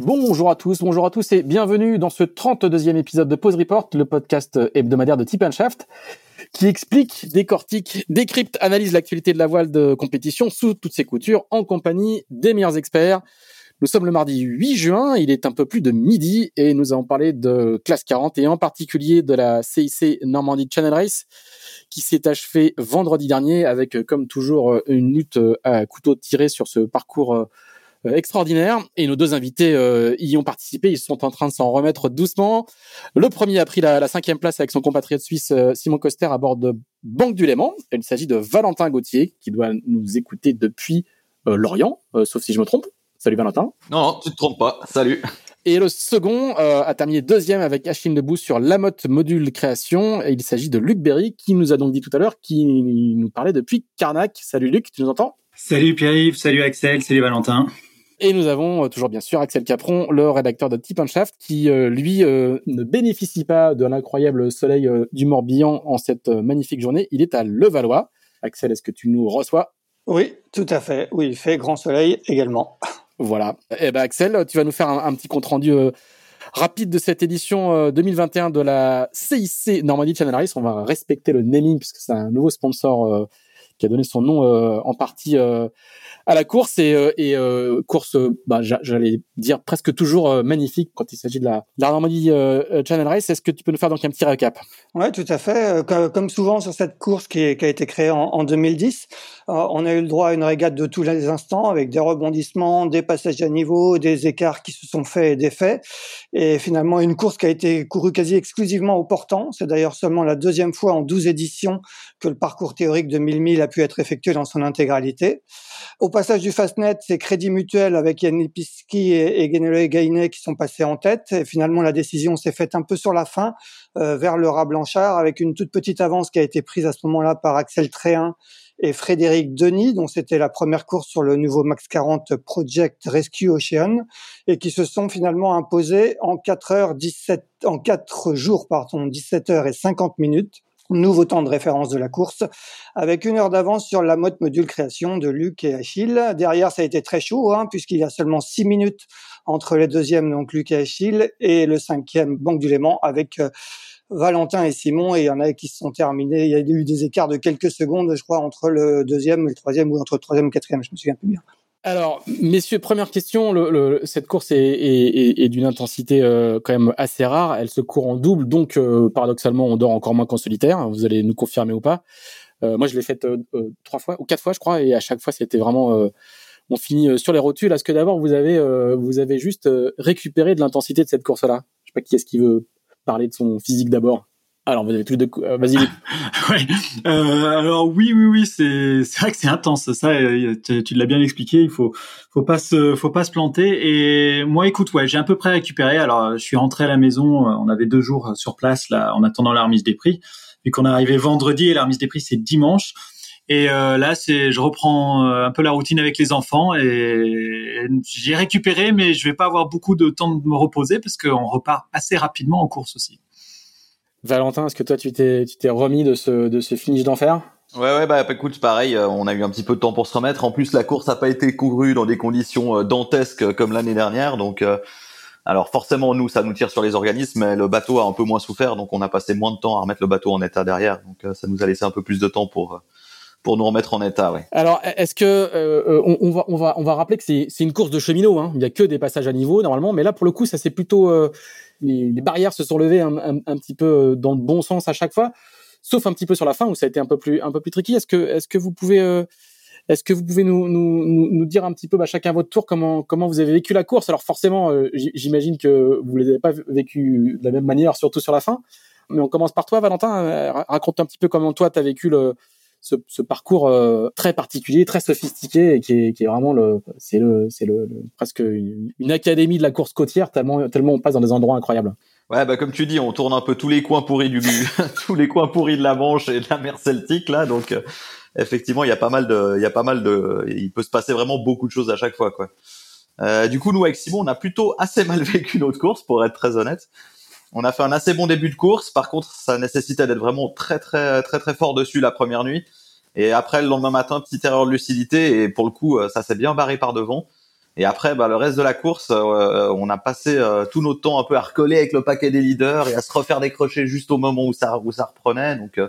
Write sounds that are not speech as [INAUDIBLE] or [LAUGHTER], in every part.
Bonjour à tous, bonjour à tous et bienvenue dans ce 32e épisode de Pause Report, le podcast hebdomadaire de Tip Shaft, qui explique, décortique, décrypte, analyse l'actualité de la voile de compétition sous toutes ses coutures en compagnie des meilleurs experts. Nous sommes le mardi 8 juin, il est un peu plus de midi et nous allons parler de classe 40 et en particulier de la CIC Normandie Channel Race qui s'est achevée vendredi dernier avec comme toujours une lutte à couteau tiré sur ce parcours extraordinaire et nos deux invités y ont participé, ils sont en train de s'en remettre doucement. Le premier a pris la, cinquième place avec son compatriote suisse Simon Coster à bord de Banque du Léman. Il s'agit de Valentin Gauthier qui doit nous écouter depuis Lorient, sauf si je me trompe. Salut Valentin. Non, non, tu te trompes pas. Salut. Et le second euh, a terminé deuxième avec Achille Debout sur Lamotte Module Création. Et il s'agit de Luc Berry, qui nous a donc dit tout à l'heure, qui nous parlait depuis Carnac. Salut Luc, tu nous entends? Salut Pierre-Yves, salut Axel, salut Valentin. Et nous avons euh, toujours bien sûr Axel Capron, le rédacteur de Tip Shaft, qui euh, lui ne bénéficie pas de l'incroyable soleil du Morbihan en cette magnifique journée. Il est à Levallois. Axel, est-ce que tu nous reçois? Oui, tout à fait. Oui, il fait grand soleil également. Voilà. Eh ben Axel, tu vas nous faire un, petit compte rendu euh, rapide de cette édition 2021 euh, de la CIC Normandie Channel Race. On va respecter le naming puisque c'est un nouveau sponsor euh, qui a donné son nom en partie à la course et, euh, euh, course, euh, bah, j'allais dire presque toujours magnifique quand il s'agit de la, la Normandie Channel Race. Est-ce que tu peux nous faire donc un petit récap? Ouais, tout à fait. Comme souvent sur cette course qui, a été créée en, en 2010, on a eu le droit à une régate de tous les instants avec des rebondissements, des passages à niveau, des écarts qui se sont faits et défaits. Et finalement, une course qui a été courue quasi exclusivement au portant. C'est d'ailleurs seulement la deuxième fois en 12 éditions que le parcours théorique de 1000 milles pu être effectué dans son intégralité. Au passage du Fastnet, c'est Crédit Mutuel avec Yann Lipinski et, et Gainet qui sont passés en tête. Et finalement, la décision s'est faite un peu sur la fin, euh, vers le rat Blanchard, avec une toute petite avance qui a été prise à ce moment-là par Axel Tréhin et Frédéric Denis, dont c'était la première course sur le nouveau Max 40 Project Rescue Ocean, et qui se sont finalement imposés en 4 heures 17, en 4 jours, pardon, 17 heures et 50 minutes nouveau temps de référence de la course, avec une heure d'avance sur la mode module création de Luc et Achille. Derrière, ça a été très chaud, hein, puisqu'il y a seulement six minutes entre les deuxièmes, donc Luc et Achille, et le cinquième, Banque du Léman, avec euh, Valentin et Simon, et il y en a qui se sont terminés. Il y a eu des écarts de quelques secondes, je crois, entre le deuxième et le troisième, ou entre le troisième et le quatrième, je me souviens plus bien. Alors, messieurs, première question. Cette course est, d'une intensité euh, quand même assez rare. Elle se court en double, donc euh, paradoxalement, on dort encore moins qu'en solitaire. Vous allez nous confirmer ou pas. Euh, moi, je l'ai faite trois fois ou quatre fois, je crois, et à chaque fois, c'était vraiment. on finit sur les rotules. Est-ce que d'abord, vous avez vous avez juste récupéré de l'intensité de cette course-là? Je sais pas qui est-ce qui veut parler de son physique d'abord. Alors, vous avez plus de... Euh, vas-y. [LAUGHS] Euh, alors oui, oui, oui, c'est vrai que c'est intense. Ça, euh, tu, l'as bien expliqué. Il faut faut pas se faut pas se planter. Et moi, écoute, ouais, j'ai à peu près récupéré. Alors, je suis rentré à la maison. On avait deux jours sur place là, en attendant la remise des prix. Vu qu'on est arrivé vendredi et la remise des prix c'est dimanche. Et là, c'est, je reprends un peu la routine avec les enfants et j'ai récupéré, mais je vais pas avoir beaucoup de temps de me reposer parce qu'on repart assez rapidement en course aussi. Valentin, est-ce que toi tu t'es tu t'es remis de ce de ce finish d'enfer? Ouais ouais bah écoute pareil euh, on a eu un petit peu de temps pour se remettre en plus la course n'a pas été courue dans des conditions euh, dantesques comme l'année dernière donc euh, alors forcément nous ça nous tire sur les organismes mais le bateau a un peu moins souffert donc on a passé moins de temps à remettre le bateau en état derrière donc ça nous a laissé un peu plus de temps pour pour nous remettre en état. Ouais. Alors, est-ce que on, va on va on va rappeler que c'est c'est une course de cheminot, hein. Il y a que des passages à niveau normalement, mais là pour le coup ça c'est plutôt les, barrières se sont levées un, petit peu euh, dans le bon sens à chaque fois, sauf un petit peu sur la fin où ça a été un peu plus un peu plus tricky. Est-ce que est-ce que vous pouvez euh, est-ce que vous pouvez nous, nous, nous, dire un petit peu, bah, chacun à votre tour, comment, comment vous avez vécu la course? Alors forcément, euh, j'imagine que vous ne les avez pas vécu de la même manière, surtout sur la fin. Mais on commence par toi, Valentin. raconte un petit peu comment toi, tu as vécu le, ce, parcours très particulier, très sophistiqué et qui est, vraiment le, c'est le, c'est le, presque une, académie de la course côtière tellement, tellement on passe dans des endroits incroyables. Ouais, bah comme tu dis, on tourne un peu tous les coins pourris du [LAUGHS] tous les coins pourris de la Manche et de la mer Celtique là, donc effectivement, il y a pas mal de, il y a pas mal de, il peut se passer vraiment beaucoup de choses à chaque fois, quoi. Euh, du coup, nous avec Simon, on a plutôt assez mal [LAUGHS] vécu notre course, pour être très honnête. On a fait un assez bon début de course. Par contre, ça nécessitait d'être vraiment très, très, très, très fort dessus la première nuit. Et après, le lendemain matin, petite erreur de lucidité. Et pour le coup, euh, ça s'est bien barré par devant. Et après, bah, le reste de la course, euh, on a passé tout notre temps un peu à recoller avec le paquet des leaders et à se refaire décrocher juste au moment où ça, où ça reprenait. Donc,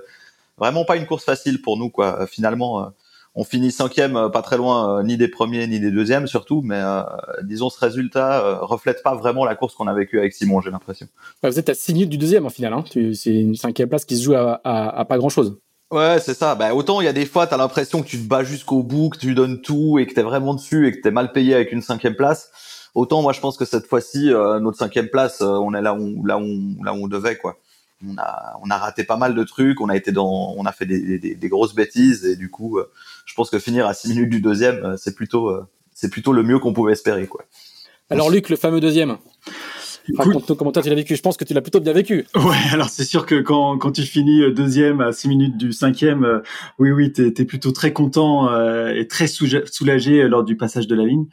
vraiment pas une course facile pour nous, quoi. Finalement, on finit cinquième, euh, pas très loin, euh, ni des premiers ni des deuxièmes surtout, mais euh, disons ce résultat reflète pas vraiment la course qu'on a vécue avec Simon, j'ai l'impression. vous êtes à 6 minutes du deuxième en finale, hein. c'est une cinquième place qui se joue à, pas grand chose. Ouais, c'est ça. Bah, autant il y a des fois, tu as l'impression que tu te bats jusqu'au bout, que tu donnes tout et que tu es vraiment dessus et que tu es mal payé avec une cinquième place. Autant moi je pense que cette fois-ci, notre cinquième place, on est là où, là, où, là où on devait. quoi on a on a raté pas mal de trucs, on a été dans on a fait des, des, des grosses bêtises et du coup euh, je pense que finir à 6 minutes du deuxième euh, c'est plutôt euh, c'est plutôt le mieux qu'on pouvait espérer quoi. Alors Luc le fameux deuxième. Raconte-nous comment tu l'as vécu. Je pense que tu l'as plutôt bien vécu. Ouais, alors c'est sûr que quand, quand tu finis deuxième à 6 minutes du cinquième, oui, oui, t'es es plutôt très content et très soulagé lors du passage de la ligne.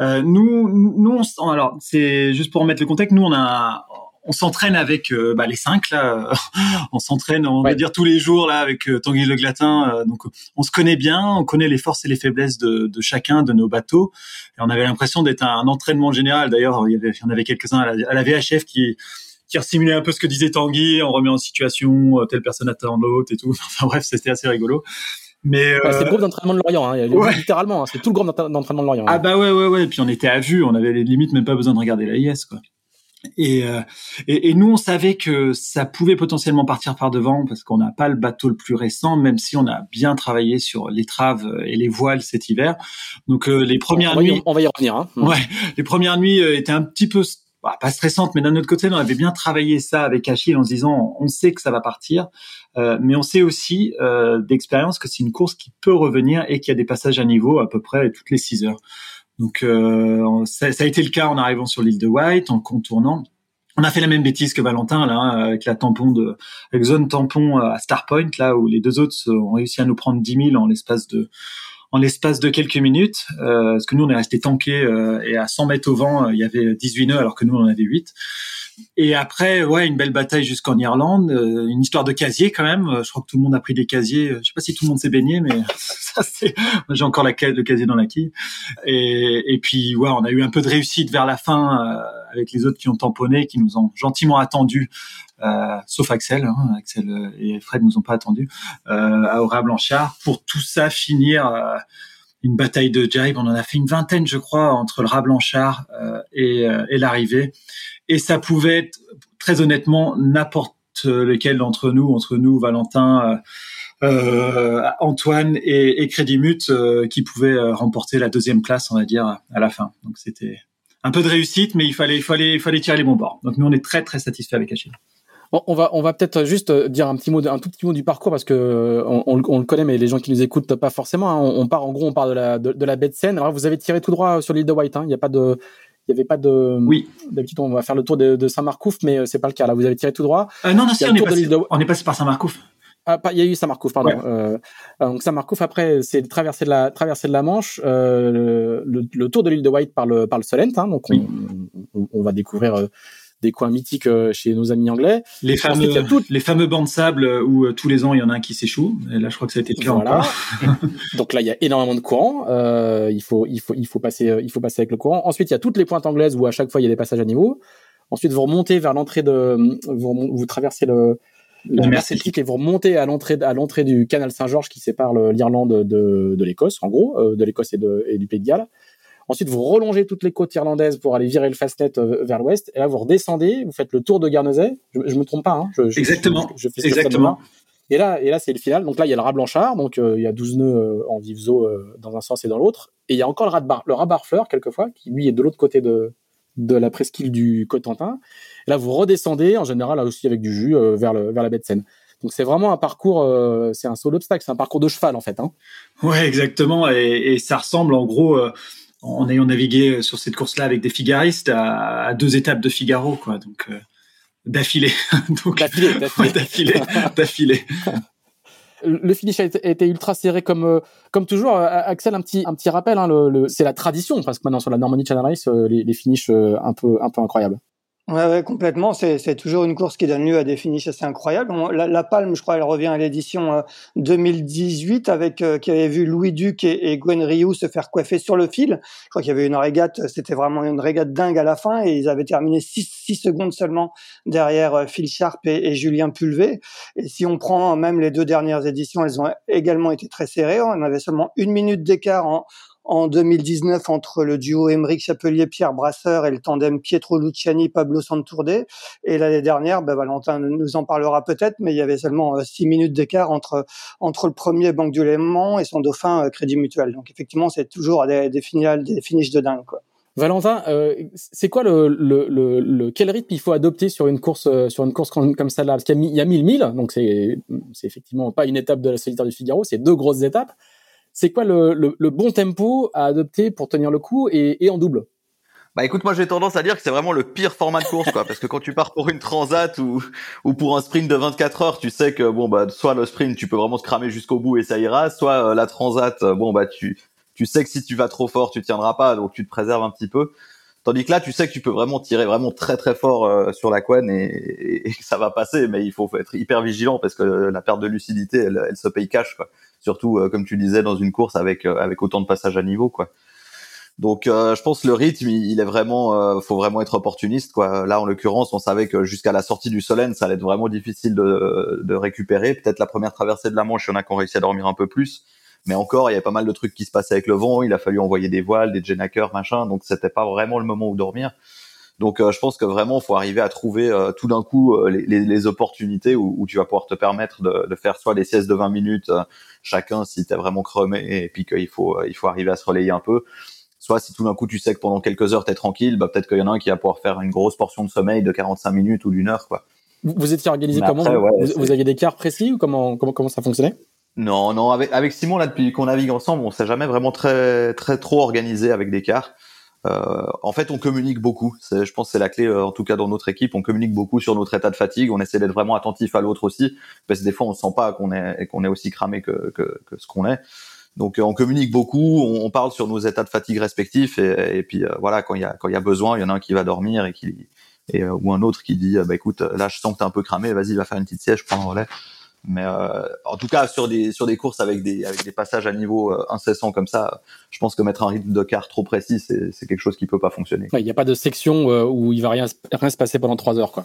nous, nous, alors c'est juste pour remettre le contexte, nous on a on s'entraîne avec euh, bah, les cinq là. [LAUGHS] on s'entraîne, on va dire tous les jours là avec euh, Tanguy Le Glatin. Euh, donc on se connaît bien, on connaît les forces et les faiblesses de, chacun de nos bateaux. Et on avait l'impression d'être un, entraînement général. D'ailleurs, il y avait, en avait quelques-uns à, la, VHF qui qui simulé un peu ce que disait Tanguy, on remet en situation telle personne attend l'autre et tout. [LAUGHS] Enfin bref, c'était assez rigolo. Mais c'est le groupe d'entraînement de Lorient, hein. littéralement, hein. c'est tout le groupe d'entraînement de Lorient. Ah bah ouais ouais ouais, et puis on était à vue, on avait les limites même pas besoin de regarder la IS quoi. Euh, et, et, nous, on savait que ça pouvait potentiellement partir par devant parce qu'on n'a pas le bateau le plus récent, même si on a bien travaillé sur les traves et les voiles cet hiver. Donc euh, les premières nuits, on va y revenir. Hein. Ouais, les premières nuits euh, étaient un petit peu bah, pas stressantes, mais d'un autre côté, on avait bien travaillé ça avec Achille en se disant, on sait que ça va partir, euh, mais on sait aussi euh, d'expérience que c'est une course qui peut revenir et qu'il y a des passages à niveau à peu près toutes les 6 heures. Donc euh, ça, ça, a été le cas en arrivant sur l'île de White, en contournant. On a fait la même bêtise que Valentin là, hein, avec la tampon de, avec zone tampon euh, à Starpoint là où les deux autres ont réussi à nous prendre 10 000 en l'espace de, en l'espace de quelques minutes. Euh, parce que nous on est resté tanké euh, et à 100 mètres au vent il y avait 18 nœuds alors que nous on en avait 8. Et après, ouais, une belle bataille jusqu'en Irlande, euh, une histoire de casier quand même. Euh, je crois que tout le monde a pris des casiers. Je sais pas si tout le monde s'est baigné, mais. [LAUGHS] J'ai encore la, le casier dans la quille. Et, puis, ouais, on a eu un peu de réussite vers la fin euh, avec les autres qui ont tamponné, qui nous ont gentiment attendus, euh, sauf Axel. Hein, Axel et Fred nous ont pas attendus à Aura Blanchard pour tout ça finir une bataille de jibe. On en a fait une vingtaine, je crois, entre le rat Blanchard et, l'arrivée et ça pouvait être très honnêtement n'importe lequel d'entre nous, entre nous, Valentin, euh, euh Antoine et, et Crédimut, euh, qui pouvait euh, remporter la deuxième place, on va dire, à la fin. Donc c'était un peu de réussite, mais il fallait, il fallait, tirer les bons bords. Donc nous, on est très, très satisfait avec Achille. On va, on va peut-être juste dire un petit mot, un tout petit mot du parcours parce que on, on, le connaît, mais les gens qui nous écoutent pas forcément. Hein. On, part, en gros, on part de la, de, la baie de Seine. Alors, vous avez tiré tout droit sur l'île de White. Hein. Il n'y a pas de, il n'y avait pas de. Oui. D'habitude, on va faire le tour de, Saint-Marcouf, mais euh, c'est pas le cas. Là, vous avez tiré tout droit. Euh, non, non, si, on est, passé, on est passé par Saint-Marcouf. Ah, il y a eu Saint-Marcouf, pardon. Euh, donc Saint-Marcouf, après, c'est traverser de la traversée de la Manche, euh, le, le, tour de l'île de White par le par le Solent. Hein, donc on, on, on, va découvrir euh, des coins mythiques euh, chez nos amis anglais. Les fameux, les fameux bancs de sable euh, où euh, tous les ans il y en a un qui s'échoue. Et là, je crois que ça a été le cas voilà. Donc là, il y a énormément de courants. Euh, il faut, il faut, il faut passer, il faut passer avec le courant. Ensuite, il y a toutes les pointes anglaises où à chaque fois il y a des passages à niveau. Ensuite, vous remontez vers l'entrée de, vous, vous traversez le, la mer Celtique et vous remontez à l'entrée à l'entrée du canal Saint-Georges qui sépare l'Irlande de, de l'Écosse, en gros, de l'Écosse et, et du Pays de Galles. Ensuite, vous relongez toutes les côtes irlandaises pour aller virer le fastnet euh, vers l'ouest. Et là, vous redescendez, vous faites le tour de Guernesey. Je, je me trompe pas. Hein. Je, Exactement. Je, fais Exactement. Et là, et là, c'est le final. Donc là, il y a le rat blanchard. Donc euh, il y a 12 nœuds euh, en vivzo dans un sens et dans l'autre. Et il y a encore le rat, bar, le rat barfleur quelquefois, qui lui est de l'autre côté de de la presqu'île du Cotentin. Et là, vous redescendez, en général, là aussi avec du jus, vers, le, vers la baie de Seine. Donc c'est vraiment un parcours, euh, c'est un saut d'obstacle, c'est un parcours de cheval en fait. Hein. Ouais, exactement. Et, ça ressemble en gros, euh, en ayant navigué sur cette course-là avec des figaristes, à, deux étapes de Figaro, quoi. Donc euh, d'affilée. [LAUGHS] d'affilée, d'affilée, [LAUGHS] d'affilée. Le finish a été, ultra serré comme comme toujours. Axel, un petit un petit rappel, hein, le, c'est la tradition parce que maintenant sur la Normandie Channel Race, les, les finishes un peu un peu incroyables. Ouais, ouais, complètement. C'est, toujours une course qui donne lieu à des finishes assez incroyables. la, la, Palme, je crois, elle revient à l'édition 2018 euh, avec euh, qui avait vu Louis Duc et, et, Gwen Rioux se faire coiffer sur le fil. Je crois qu'il y avait une régate, c'était vraiment une régate dingue à la fin et ils avaient terminé 6 secondes seulement derrière euh, Phil Sharp et, et, Julien Pulvé. Et si on prend même les deux dernières éditions, elles ont également été très serrées. On avait seulement une minute d'écart en, en 2019 entre le duo Émeric Chapelier-Pierre Brasseur et le tandem Pietro Luciani-Pablo Santourde. Et l'année dernière, ben Valentin nous en parlera peut-être, mais il y avait seulement euh, six minutes d'écart entre entre le premier Banque du Léman et son dauphin euh, Crédit Mutuel. Donc effectivement, c'est toujours des, finales, des finishes de dingue. Quoi. Valentin, euh, c'est quoi le, le, le, quel rythme il faut adopter sur une course sur une course comme, comme celle-là? Parce qu'il y a, 1000 milles, donc c'est c'est effectivement pas une étape de la solitaire du Figaro, c'est deux grosses étapes c'est quoi le, le, bon tempo à adopter pour tenir le coup et, et en double? Bah écoute, moi j'ai tendance à dire que c'est vraiment le pire format de course, quoi, parce que quand tu pars pour une transat ou ou pour un sprint de 24 heures, tu sais que bon bah soit le sprint tu peux vraiment te cramer jusqu'au bout et ça ira, soit euh, la transat, euh, bon bah tu tu sais que si tu vas trop fort tu tiendras pas, donc tu te préserves un petit peu. Tandis que là, tu sais que tu peux vraiment tirer vraiment très très fort euh, sur la couenne et, et, que ça va passer, mais il faut être hyper vigilant parce que la perte de lucidité, elle, elle se paye cash, quoi surtout euh, comme tu disais dans une course avec euh, avec autant de passages à niveau quoi. Donc euh, je pense le rythme il, est vraiment faut vraiment être opportuniste quoi. Là en l'occurrence, on savait que jusqu'à la sortie du Solène, ça allait être vraiment difficile de, de récupérer. Peut-être la première traversée de la Manche, il y en a qui ont réussi à dormir un peu plus, mais encore il y a pas mal de trucs qui se passaient avec le vent, il a fallu envoyer des voiles, des genakers, machin, donc c'était pas vraiment le moment où dormir. Donc je pense que vraiment faut arriver à trouver tout d'un coup les, les, opportunités où, où, tu vas pouvoir te permettre de, de faire soit des siestes de 20 minutes chacun si t'es vraiment cramé et puis qu'il faut euh, il faut arriver à se relayer un peu. Soit si tout d'un coup tu sais que pendant quelques heures t'es tranquille bah peut-être qu'il y en a un qui va pouvoir faire une grosse portion de sommeil de 45 minutes ou d'une heure quoi. Vous, étiez organisé comment vous, aviez des quarts précis ou comment comment comment ça fonctionnait? Non non avec avec Simon là depuis qu'on navigue ensemble on s'est jamais vraiment très très trop organisé avec des quarts euh, en fait, on communique beaucoup. Je pense que c'est la clé, euh, en tout cas dans notre équipe. On communique beaucoup sur notre état de fatigue. On essaie d'être vraiment attentif à l'autre aussi, parce que des fois, on ne sent pas qu'on est qu'on est aussi cramé que, que, ce qu'on est. Donc, euh, on communique beaucoup. On, parle sur nos états de fatigue respectifs, et, puis voilà, quand il y a quand il y a besoin, il y en a un qui va dormir et qui et ou un autre qui dit bah écoute, là, je sens que t'es un peu cramé. Vas-y, va faire une petite siège, je prends le relais. Mais euh, en tout cas, sur des sur des courses avec des avec des passages à niveau euh, incessants comme ça, je pense que mettre un rythme de quart trop précis, c'est c'est quelque chose qui peut pas fonctionner. Il n'y a pas de section euh, où il va rien rien se passer pendant trois heures, quoi.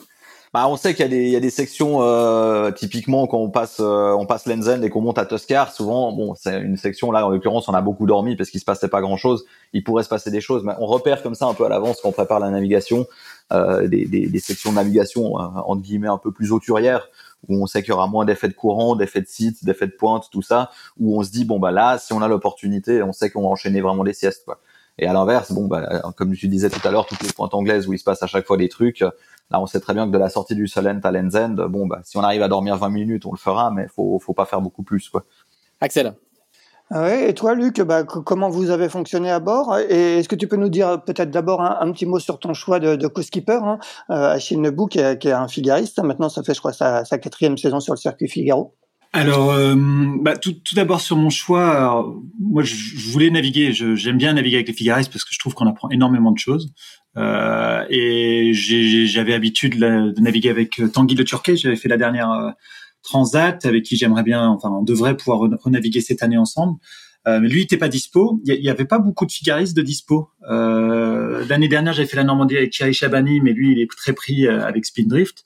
Bah, on sait qu'il y a des, il y a des sections euh, typiquement quand on passe euh, on passe Lenzen et qu'on monte à Toscar, souvent bon c'est une section là en l'occurrence on a beaucoup dormi parce qu'il se passait pas grand chose. Il pourrait se passer des choses, mais on repère comme ça un peu à l'avance quand on prépare la navigation euh, des, des, des, sections de navigation entre guillemets un peu plus auturières où on sait qu'il y aura moins d'effets de courant, d'effets de site, d'effets de pointe, tout ça, où on se dit bon bah là, si on a l'opportunité, on sait qu'on va enchaîner vraiment des siestes quoi. Et à l'inverse, bon bah comme tu disais tout à l'heure, toutes les pointes anglaises où il se passe à chaque fois des trucs, là on sait très bien que de la sortie du Solent à Lenzend, bon bah si on arrive à dormir 20 minutes, on le fera, mais faut faut pas faire beaucoup plus quoi. Axel. Ah et toi, Luc, bah, comment vous avez fonctionné à bord? Et est-ce que tu peux nous dire peut-être d'abord un, petit mot sur ton choix de, co-skipper, hein, euh, Achille Nebou, qui est, un figariste. Maintenant, ça fait, je crois, sa, quatrième saison sur le circuit Figaro. Alors, euh, bah, tout, d'abord sur mon choix, moi je, voulais naviguer, j'aime bien naviguer avec les figaristes parce que je trouve qu'on apprend énormément de choses. Euh, et j'avais habitude de naviguer avec Tanguy Le Turquet, j'avais fait la dernière euh, Transat avec qui j'aimerais bien, enfin on devrait pouvoir renaviguer cette année ensemble. Euh, mais lui, il était pas dispo. Il y, avait pas beaucoup de figaristes de dispo. Euh, L'année dernière, j'avais fait la Normandie avec Thierry Chabani, mais lui, il est très pris euh, avec Spindrift.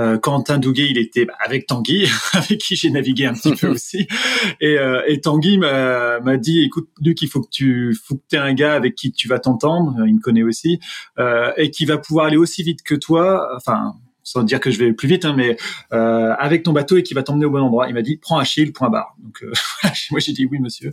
Euh, Quentin Douguet, il était bah, avec Tanguy, [LAUGHS] avec qui j'ai navigué un petit peu [LAUGHS] aussi. Et, euh, et Tanguy m'a dit, écoute, Luc, il faut que tu faut que aies un gars avec qui tu vas t'entendre, il me connaît aussi, euh, et qui va pouvoir aller aussi vite que toi. Enfin, sans dire que je vais plus vite, hein, mais euh, avec ton bateau et qui va t'emmener au bon endroit. Il m'a dit prends Achille, point barre. Donc euh, [LAUGHS] moi j'ai dit oui monsieur.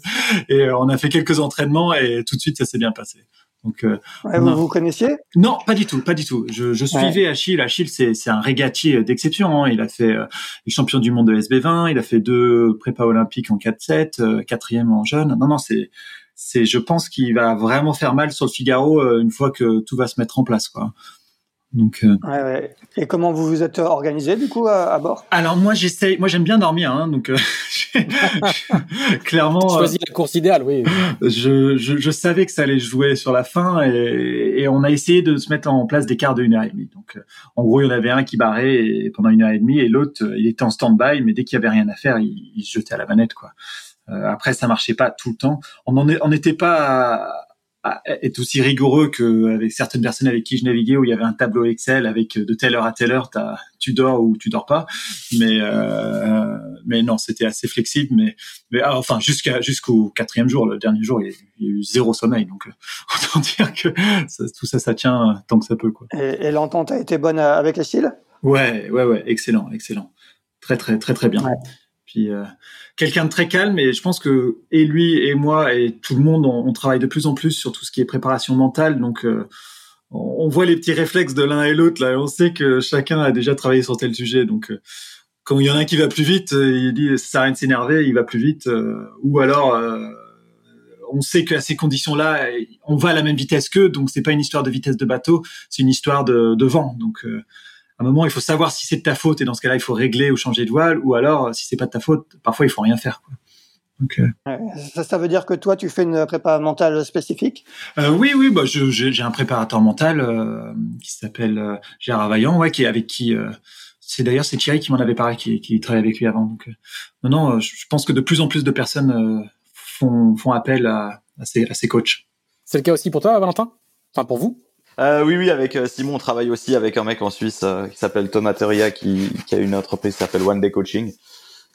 Et euh, on a fait quelques entraînements et tout de suite ça s'est bien passé. Donc, euh, vous vous connaissiez? Non, pas du tout, pas du tout. Je, je suivais Achille. Achille, c'est c'est un régatier d'exception. Hein. Il a fait euh, les champions du monde de SB20. Il a fait deux prépa olympiques en 4-7, euh, quatrième en jeune. Non, non, c'est c'est. Je pense qu'il va vraiment faire mal sur le Figaro euh, une fois que tout va se mettre en place, quoi. Donc, euh... ouais, ouais. Et comment vous vous êtes organisé du coup à, à bord? Alors moi j'essaye, moi j'aime bien dormir, hein, donc euh, [LAUGHS] clairement. Choisi la course idéale, oui. Je, je, je, savais que ça allait jouer sur la fin et, et, on a essayé de se mettre en place des quarts de une heure et demie. Donc en gros il y en avait un qui barrait et, pendant une heure et demie et l'autre il était en stand-by, mais dès qu'il y avait rien à faire, il, il se jetait à la manette quoi. Euh, après ça marchait pas tout le temps. On en on n'était pas à, est aussi rigoureux qu'avec certaines personnes avec qui je naviguais où il y avait un tableau Excel avec de telle heure à telle heure tu dors ou tu dors pas. Mais euh, mais non c'était assez flexible mais mais ah, enfin jusqu'à jusqu'au quatrième jour le dernier jour il y, a, eu zéro sommeil. Donc euh, [LAUGHS] autant dire que ça, tout ça ça tient tant que ça peut quoi. Et, et l'entente a été bonne avec Achille ouais ouais ouais. Excellent excellent. Très très très très bien. Ouais. Puis euh, quelqu'un de très calme. Et je pense que et lui et moi et tout le monde on, travaille de plus en plus sur tout ce qui est préparation mentale. Donc euh, on voit les petits réflexes de l'un et l'autre là. Et on sait que chacun a déjà travaillé sur tel sujet. Donc euh, quand il y en a un qui va plus vite il dit ça sert rien de s'énerver il va plus vite. Ou alors on sait qu'à ces conditions-là, on va à la même vitesse qu'eux, donc c'est pas une histoire de vitesse de bateau, c'est une histoire de, de vent. Donc un moment, il faut savoir si c'est de ta faute et dans ce cas-là, il faut régler ou changer de voile, ou alors si c'est pas de ta faute, parfois il faut rien faire. Quoi. Donc, euh... ça, ça, veut dire que toi, tu fais une prépa mentale spécifique? Euh, Oui, oui, bah, j'ai un préparateur mental euh, qui s'appelle euh, Gérard Vaillant, ouais, qui est avec qui. Euh, c'est d'ailleurs c'est Thierry qui m'en avait parlé, qui, qui travaille avec lui avant. Donc, non, non, je pense que de plus en plus de personnes font, font appel à, à, ces, à ces coachs. C'est le cas aussi pour toi, Valentin? Enfin, pour vous? Euh, oui, oui, avec Simon, on travaille aussi avec un mec en Suisse euh, qui s'appelle Thomas Teria, qui, a une entreprise qui s'appelle One Day Coaching.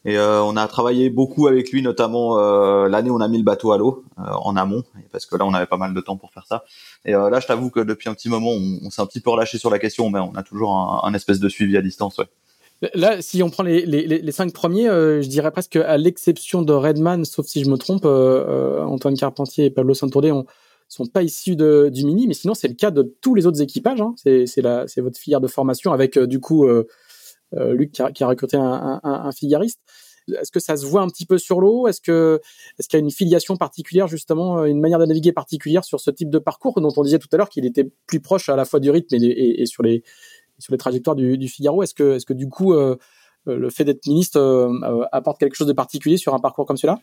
Et euh, on a travaillé beaucoup avec lui, notamment euh, l'année où on a mis le bateau à l'eau en amont, parce que là on avait pas mal de temps pour faire ça. Et là, je t'avoue que depuis un petit moment, on, s'est un petit peu relâché sur la question, mais on a toujours un, espèce de suivi à distance. Là, si on prend les, cinq premiers, euh, je dirais presque à l'exception de Redman, sauf si je me trompe, euh, Antoine Carpentier et Pablo Santourdé ont, sont pas issus de, du mini, mais sinon c'est le cas de tous les autres équipages. Hein. C'est c'est votre filière de formation avec euh, du coup euh, euh, Luc qui a, recruté un, un, un figariste. Est-ce que ça se voit un petit peu sur l'eau? Est-ce que est-ce qu'il y a une filiation particulière justement, une manière de naviguer particulière sur ce type de parcours dont on disait tout à l'heure qu'il était plus proche à la fois du rythme et, et, sur les sur les trajectoires du, du Figaro? Est-ce que est-ce que du coup le fait d'être ministre apporte quelque chose de particulier sur un parcours comme celui-là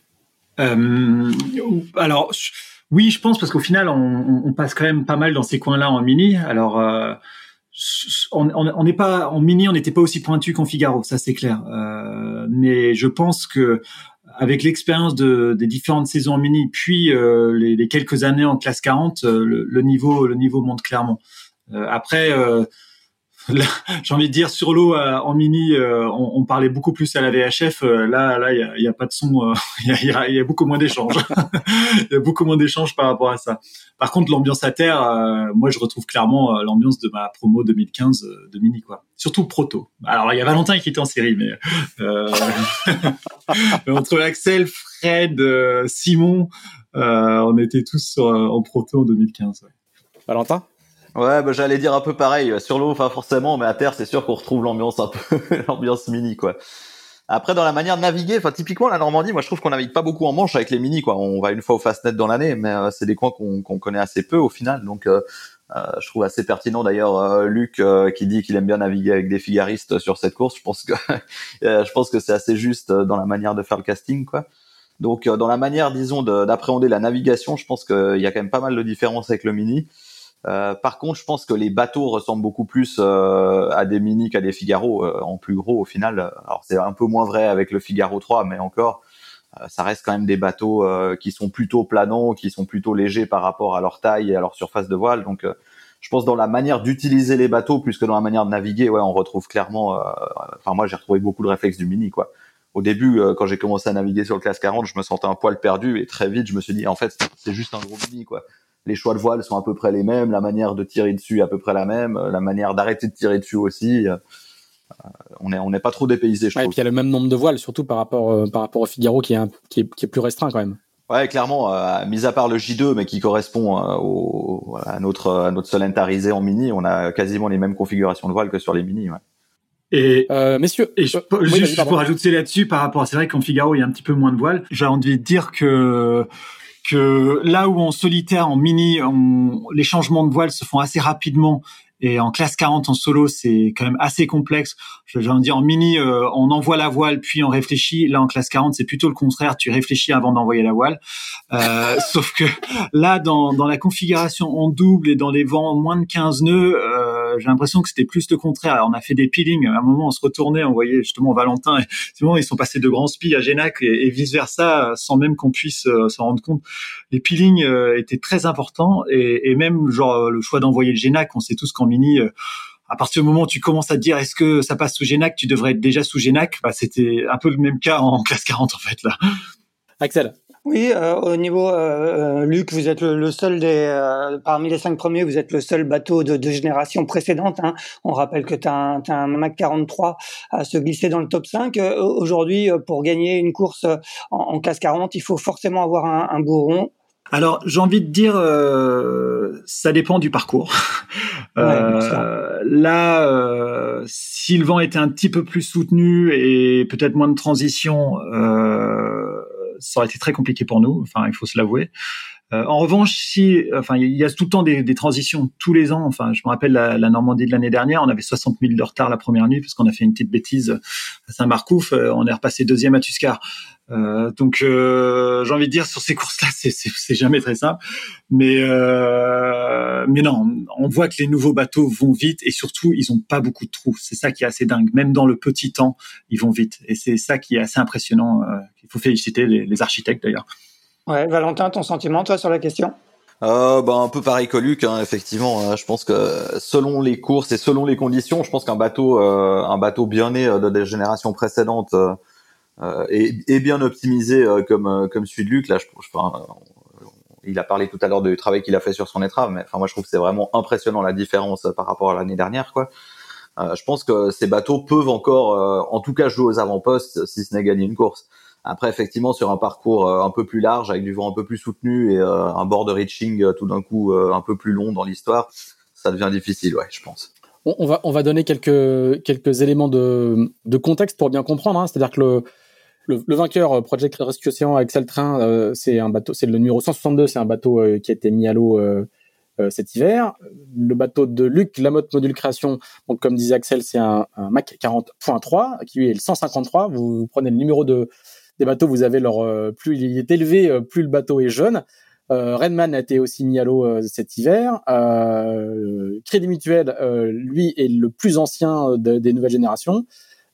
Alors. Je oui, je pense parce qu'au final, on, passe quand même pas mal dans ces coins-là en mini. Alors, euh, on n'est pas en mini, on n'était pas aussi pointu qu'en Figaro, ça c'est clair. Euh, mais je pense que avec l'expérience de, des différentes saisons en mini, puis euh, les, quelques années en classe 40, euh, le, niveau le niveau monte clairement. Après j'ai envie de dire sur l'eau euh, en mini, euh, on, parlait beaucoup plus à la VHF. Euh, là, là, il y a, pas de son. [LAUGHS] Il y a, beaucoup moins d'échanges. [LAUGHS] Il y a beaucoup moins d'échanges par rapport à ça. Par contre, l'ambiance à terre, moi, je retrouve clairement l'ambiance de ma promo 2015 de mini, quoi. Surtout proto. Alors, il y a Valentin qui était en série, mais [LAUGHS] entre Axel, Fred, Simon, on était tous en proto en 2015. Ouais. Valentin? Ouais, bah, j'allais dire un peu pareil. Sur l'eau, pas forcément, mais à terre, c'est sûr qu'on retrouve l'ambiance un peu, [LAUGHS] l'ambiance mini, quoi. Après, dans la manière de naviguer, enfin, typiquement, la Normandie, moi, je trouve qu'on navigue pas beaucoup en manche avec les mini, quoi. On va une fois au Fastnet dans l'année, mais euh, c'est des coins qu'on connaît assez peu au final. Donc, euh, euh, je trouve assez pertinent d'ailleurs euh, Luc euh, qui dit qu'il aime bien naviguer avec des figaristes sur cette course. Je pense que [LAUGHS] je pense que c'est assez juste dans la manière de faire le casting, quoi. Donc, dans la manière, disons, d'appréhender la navigation, je pense qu'il y a quand même pas mal de différences avec le mini. Euh, par contre, je pense que les bateaux ressemblent beaucoup plus euh, à des Mini qu'à des Figaro euh, en plus gros au final. Alors c'est un peu moins vrai avec le Figaro 3, mais encore, euh, ça reste quand même des bateaux euh, qui sont plutôt planants, qui sont plutôt légers par rapport à leur taille et à leur surface de voile. Donc, je pense dans la manière d'utiliser les bateaux plus que dans la manière de naviguer, ouais, on retrouve clairement. Enfin, moi, j'ai retrouvé beaucoup de réflexes du Mini, quoi. Au début, quand j'ai commencé à naviguer sur le classe 40, je me sentais un poil perdu et très vite, je me suis dit, en fait, c'est juste un gros Mini, quoi les choix de voile sont à peu près les mêmes, la manière de tirer dessus est à peu près la même, euh, la manière d'arrêter de tirer dessus aussi. Euh, on est on n'est pas trop dépaysé, je ouais, trouve. Et puis il y a le même nombre de voiles, surtout par rapport euh, par rapport au Figaro qui est, un, qui est, qui est plus restreint quand même. Ouais, clairement, euh, mis à part le J2, mais qui correspond euh, au, à notre à notre solentarisé en mini, on a quasiment les mêmes configurations de voile que sur les mini. Ouais. Et euh, messieurs, et je, euh, juste pour rajouter là-dessus par rapport, c'est vrai qu'en Figaro il y a un petit peu moins de voiles. J'ai envie de dire que que là où en solitaire, en mini, on, les changements de voile se font assez rapidement et en classe 40 en solo, c'est quand même assez complexe. Je vais dire en mini, euh, on envoie la voile puis on réfléchit. Là en classe 40, c'est plutôt le contraire. Tu réfléchis avant d'envoyer la voile. Euh, [LAUGHS] sauf que là, dans, la configuration en double et dans les vents moins de 15 nœuds, euh, j'ai l'impression que c'était plus le contraire. On a fait des peelings. À un moment, on se retournait, on voyait justement Valentin. Et, [LAUGHS] ils sont passés de grands spies à Génac et, vice versa, sans même qu'on puisse euh, s'en rendre compte. Les peelings euh, étaient très importants et, même genre le choix d'envoyer le Génac. On sait tous qu'en mini euh, à partir du moment où tu commences à te dire est-ce que ça passe sous Génac, tu devrais être déjà sous Génac, bah, c'était un peu le même cas en [LAUGHS] classe 40 en fait là. Axel. Oui, euh, au niveau euh, Luc, vous êtes le, seul des euh, parmi les cinq premiers, vous êtes le seul bateau de, de génération précédente. Hein. On rappelle que tu as, un, un Mac 43 à se glisser dans le top 5. Aujourd'hui, pour gagner une course en, en, classe 40, il faut forcément avoir un, un bourron alors, j'ai envie de dire, euh, ça dépend du parcours. [LAUGHS] euh, là, euh, si le vent était un petit peu plus soutenu et peut-être moins de transition, euh, ça aurait été très compliqué pour nous. Enfin, il faut se l'avouer. Euh, en revanche, si, enfin, il y a tout le temps des, des, transitions tous les ans. Enfin, je me rappelle la, la Normandie de l'année dernière, on avait 60 000 de retard la première nuit parce qu'on a fait une petite bêtise à Saint-Marcouf. Euh, on est repassé deuxième à Tuscar. Euh, donc, euh, j'ai envie de dire sur ces courses-là, [LAUGHS] c'est jamais très simple. Mais, euh, mais non, on voit que les nouveaux bateaux vont vite et surtout, ils ont pas beaucoup de trous. C'est ça qui est assez dingue. Même dans le petit temps, ils vont vite. Et c'est ça qui est assez impressionnant. Il faut féliciter les, les architectes d'ailleurs. Valentin, ton sentiment, toi, sur la question? Euh, bah, un peu pareil que Luc, hein, effectivement. Hein. je pense que selon les courses et selon les conditions, je pense qu'un bateau, euh, un bateau bien né euh, de des générations précédentes euh, euh bien optimisé comme comme celui de Luc. Là, il a parlé tout à l'heure du travail qu'il a fait sur son étrave, mais enfin moi je trouve que c'est vraiment impressionnant la différence par rapport à l'année dernière, quoi. je pense que ces bateaux peuvent encore, en tout cas, jouer aux avant-postes si ce n'est gagner une course. Après, effectivement, sur un parcours euh, un peu plus large, avec du vent un peu plus soutenu et euh, un bord de reaching euh, tout d'un coup un peu plus long dans l'histoire, ça devient difficile, ouais, je pense. On, va on va donner quelques quelques éléments de, de contexte pour bien comprendre. Hein. C'est-à-dire que le, le, vainqueur Project Rescue Océan Excel Train, euh, c'est le numéro 162, c'est un bateau qui a été mis à l'eau cet hiver. Le bateau de Luc Lamotte Module Création, donc comme disait Axel, c'est un, un Mac 40.3 qui est le 153. Vous, vous, prenez le numéro de des bateaux, vous avez leur euh, plus il est élevé, euh, plus le bateau est jeune. Euh, Redman a été aussi mis à l'eau euh, cet hiver. Euh, Crédit Mutuel, lui, est le plus ancien des nouvelles générations.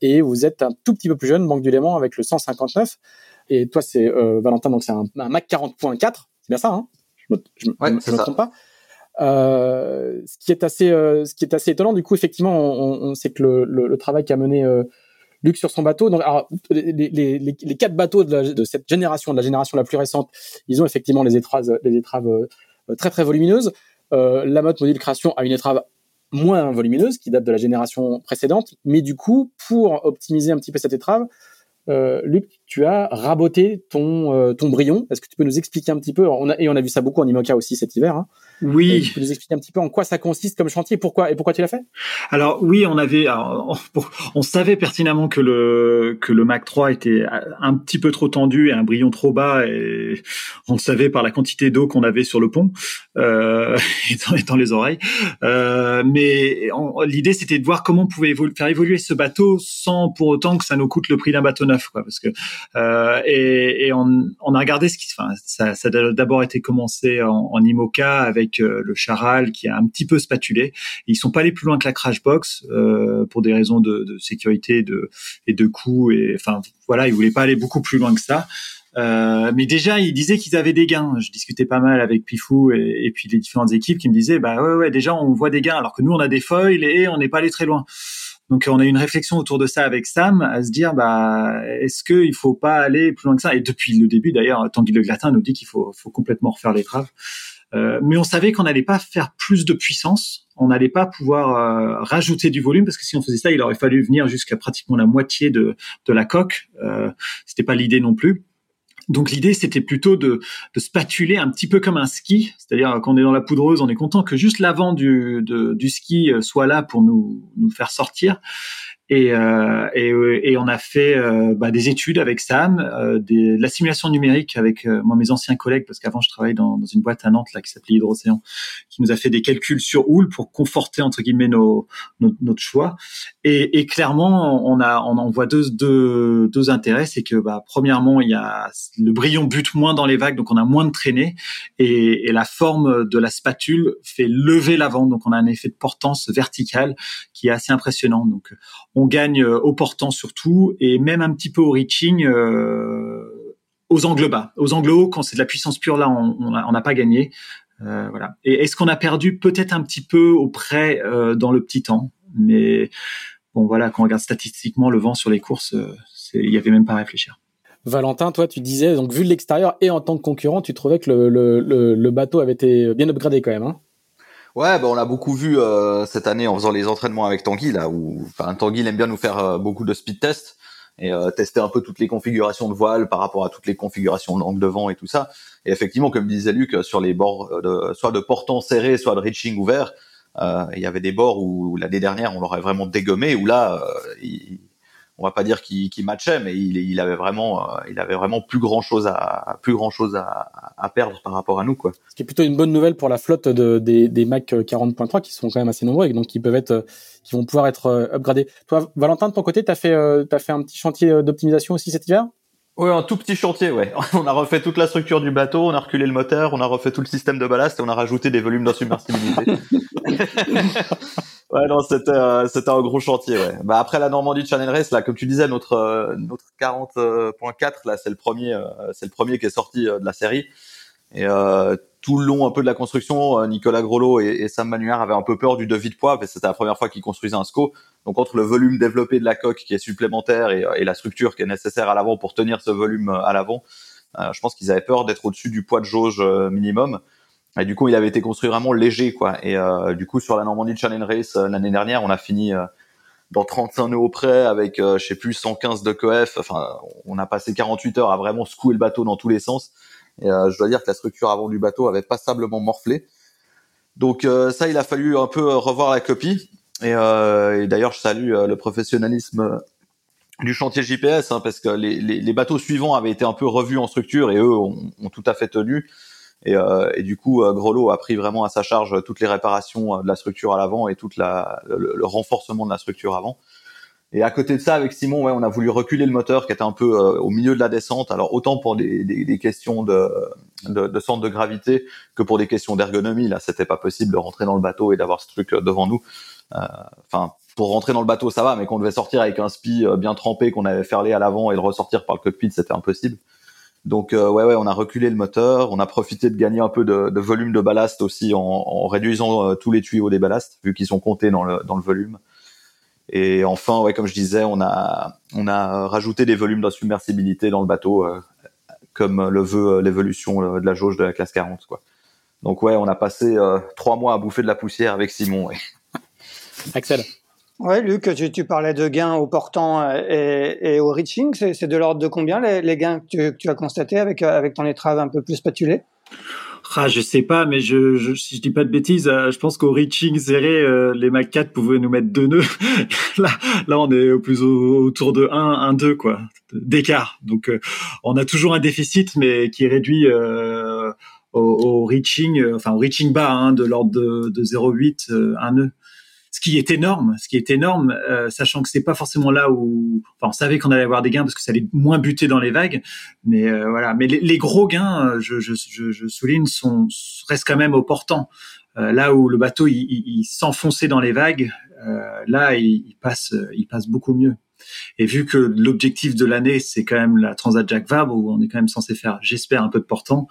Et vous êtes un tout petit peu plus jeune, Banque du Léman, avec le 159. Et toi, c'est Valentin, donc c'est un, Mac 40.4. C'est bien ça, hein? Je me, je, ouais, me trompe pas. Ce qui est assez, ce qui est assez étonnant, du coup, effectivement, on, on sait que le, le, le travail qu'a mené Luc sur son bateau. Les, quatre bateaux de, cette génération, de la génération la plus récente, ils ont effectivement les étraves, euh, très très volumineuses. Euh, la mode module création a une étrave moins volumineuse qui date de la génération précédente, mais du coup, pour optimiser un petit peu cette étrave, euh, Luc, tu as raboté ton brillon. Est-ce que tu peux nous expliquer un petit peu? Et on a vu ça beaucoup en IMOCA aussi cet hiver. Hein. Oui. tu peux nous expliquer un petit peu en quoi ça consiste comme chantier et pourquoi et pourquoi tu l'as fait? Alors oui, on avait, alors, on, savait pertinemment que le que le Mac 3 était un petit peu trop tendu et un brillon trop bas et on le savait par la quantité d'eau qu'on avait sur le pont euh, [LAUGHS] et, dans, dans, les oreilles. Euh, mais l'idée c'était de voir comment on pouvait faire évoluer ce bateau sans pour autant que ça nous coûte le prix d'un bateau neuf, quoi. Parce que euh, et, et on, on, a regardé ce qui, enfin, ça, ça a d'abord été commencé en, en IMOCA avec euh, le Charal qui a un petit peu spatulé. Ils sont pas allés plus loin que la Crashbox euh, pour des raisons de, sécurité et de coût. Et enfin, voilà, ils voulaient pas aller beaucoup plus loin que ça. Euh, mais déjà, ils disaient qu'ils avaient des gains. Je discutais pas mal avec Pifou et, puis les différentes équipes qui me disaient, bah ouais, ouais, déjà on voit des gains, alors que nous on a des foils et on n'est pas allé très loin. Donc on a une réflexion autour de ça avec Sam, à se dire bah est-ce qu'il faut pas aller plus loin que ça? Et depuis le début d'ailleurs, Tanguy Le Glatin nous dit qu'il faut, faut complètement refaire l'étrave. Euh, mais on savait qu'on n'allait pas faire plus de puissance, on n'allait pas pouvoir euh, rajouter du volume parce que si on faisait ça, il aurait fallu venir jusqu'à pratiquement la moitié de, de la coque. Euh, C'était pas l'idée non plus. Donc l'idée, c'était plutôt de, de spatuler un petit peu comme un ski, c'est-à-dire quand on est dans la poudreuse, on est content que juste l'avant du, du ski soit là pour nous, nous faire sortir. Et, euh, et, et, on a fait euh, bah, des études avec Sam, euh, des, de la simulation numérique avec euh, moi mes anciens collègues, parce qu'avant je travaillais dans, dans, une boîte à Nantes là qui s'appelait Hydrocéan, qui nous a fait des calculs sur Houle pour conforter entre guillemets nos, nos notre choix. Et, et, clairement, on a on en voit deux deux, deux intérêts, c'est que bah, premièrement il y a le brillon bute moins dans les vagues, donc on a moins de traînées, et, et la forme de la spatule fait lever l'avant, donc on a un effet de portance verticale qui est assez impressionnant. Donc on gagne euh, au portant surtout et même un petit peu au reaching euh, aux angles bas. Aux angles hauts, quand c'est de la puissance pure, là, on n'a pas gagné. Euh, voilà. Et est-ce qu'on a perdu peut-être un petit peu auprès dans le petit temps? Mais bon, voilà, quand on regarde statistiquement le vent sur les courses, il y avait même pas à réfléchir. Valentin, toi, tu disais, donc vu de l'extérieur et en tant que concurrent, tu trouvais que le, le bateau avait été bien upgradé quand même. Hein? Ouais, bah on l'a beaucoup vu euh, cette année en faisant les entraînements avec Tanguy là où enfin Tanguy aime bien nous faire euh, beaucoup de speed tests et euh, tester un peu toutes les configurations de voile par rapport à toutes les configurations d'angle de vent et tout ça. Et effectivement, comme disait Luc, sur les bords soit de portant serré, soit de reaching ouvert, il y avait des bords où l'année dernière on l'aurait vraiment dégommé, où là il, on va pas dire qu'il matchait, mais il, il, avait vraiment, euh, il avait vraiment plus grand chose à, plus grand chose à, à, perdre par rapport à nous, quoi. Ce qui est plutôt une bonne nouvelle pour la flotte de, des, des Mac 40.3 qui sont quand même assez nombreux et donc qui peuvent être, qui vont pouvoir être euh, upgradés. Toi, Valentin, de ton côté, t'as fait, euh, t'as fait un petit chantier d'optimisation aussi cet hiver? Oui, un tout petit chantier, ouais. [LAUGHS] On a refait toute la structure du bateau, on a reculé le moteur, on a refait tout le système de ballast et on a rajouté des volumes d'insubmersibilité. [LAUGHS] ouais, non, c'était euh, c'était un gros chantier, ouais. Bah après la Normandie Channel Race, là, comme tu disais, notre euh, notre 40.4, là, c'est le premier, euh, c'est le premier qui est sorti de la série. Et tout le long un peu de la construction, euh, Nicolas Grolot et, Sam Manuard avaient un peu peur du devis de poids parce c'était la première fois qu'ils construisaient un SCO. Donc entre le volume développé de la coque qui est supplémentaire et, la structure qui est nécessaire à l'avant pour tenir ce volume euh, à l'avant, euh, je pense qu'ils avaient peur d'être au-dessus du poids de jauge minimum. Et du coup, il avait été construit vraiment léger, quoi. Et du coup, sur la Normandie Challenge Race l'année dernière, on a fini dans 35 nœuds près avec, je sais plus, 115 de coef. Enfin, on a passé 48 heures à vraiment secouer le bateau dans tous les sens. Et euh, je dois dire que la structure avant du bateau avait passablement morflé. Donc euh, ça, il a fallu un peu revoir la copie. Et, euh, d'ailleurs, je salue le professionnalisme du chantier JPS, hein, parce que les, bateaux suivants avaient été un peu revus en structure et eux ont, tout à fait tenu. Et, euh, du coup, Grelot a pris vraiment à sa charge toutes les réparations de la structure à l'avant et tout le, renforcement de la structure avant. Et à côté de ça, avec Simon, ouais, on a voulu reculer le moteur qui était un peu euh, au milieu de la descente. Alors autant pour des, questions de, centre de gravité que pour des questions d'ergonomie. Là, c'était pas possible de rentrer dans le bateau et d'avoir ce truc euh, devant nous. Euh, enfin, pour rentrer dans le bateau, ça va, mais qu'on devait sortir avec un spi bien trempé qu'on avait ferlé à l'avant et le ressortir par le cockpit, c'était impossible. Donc ouais, ouais, on a reculé le moteur, on a profité de gagner un peu de, volume de ballast aussi en, réduisant tous les tuyaux des ballasts, vu qu'ils sont comptés dans le volume. Et enfin, ouais, comme je disais, on a on a rajouté des volumes d'insubmersibilité dans le bateau, euh, comme le veut euh, l'évolution euh, de la jauge de la classe 40, quoi. Donc ouais, on a passé trois mois à bouffer de la poussière avec Simon. Ouais. Axel. Ouais, Luc, tu, tu, parlais de gains au portant et, et au reaching. C'est de l'ordre de combien les, les gains que tu, que tu, as constatés avec, avec ton étrave un peu plus spatulée? Ah, je sais pas, mais je, je, si je dis pas de bêtises, euh, je pense qu'au reaching serré, euh, les Mac 4 pouvaient nous mettre deux nœuds. [LAUGHS] là, là, on est au plus autour de 1, 1, 2, quoi, d'écart. Donc, euh, on a toujours un déficit, mais qui est réduit au, reaching, enfin, au reaching bas, hein, de l'ordre de, de 0,8, 1 nœud ce qui est énorme, ce qui est énorme, euh, sachant que c'est pas forcément là où, on savait qu'on allait avoir des gains parce que ça allait moins buter dans les vagues, mais euh, voilà. Mais les, gros gains, euh, je, souligne, sont restent quand même au portant. là où le bateau il, s'enfonçait dans les vagues, là il, passe, il passe beaucoup mieux. Et vu que l'objectif de l'année, c'est quand même la Transat Jacques Vabre, où on est quand même censé faire, j'espère, un peu de portant,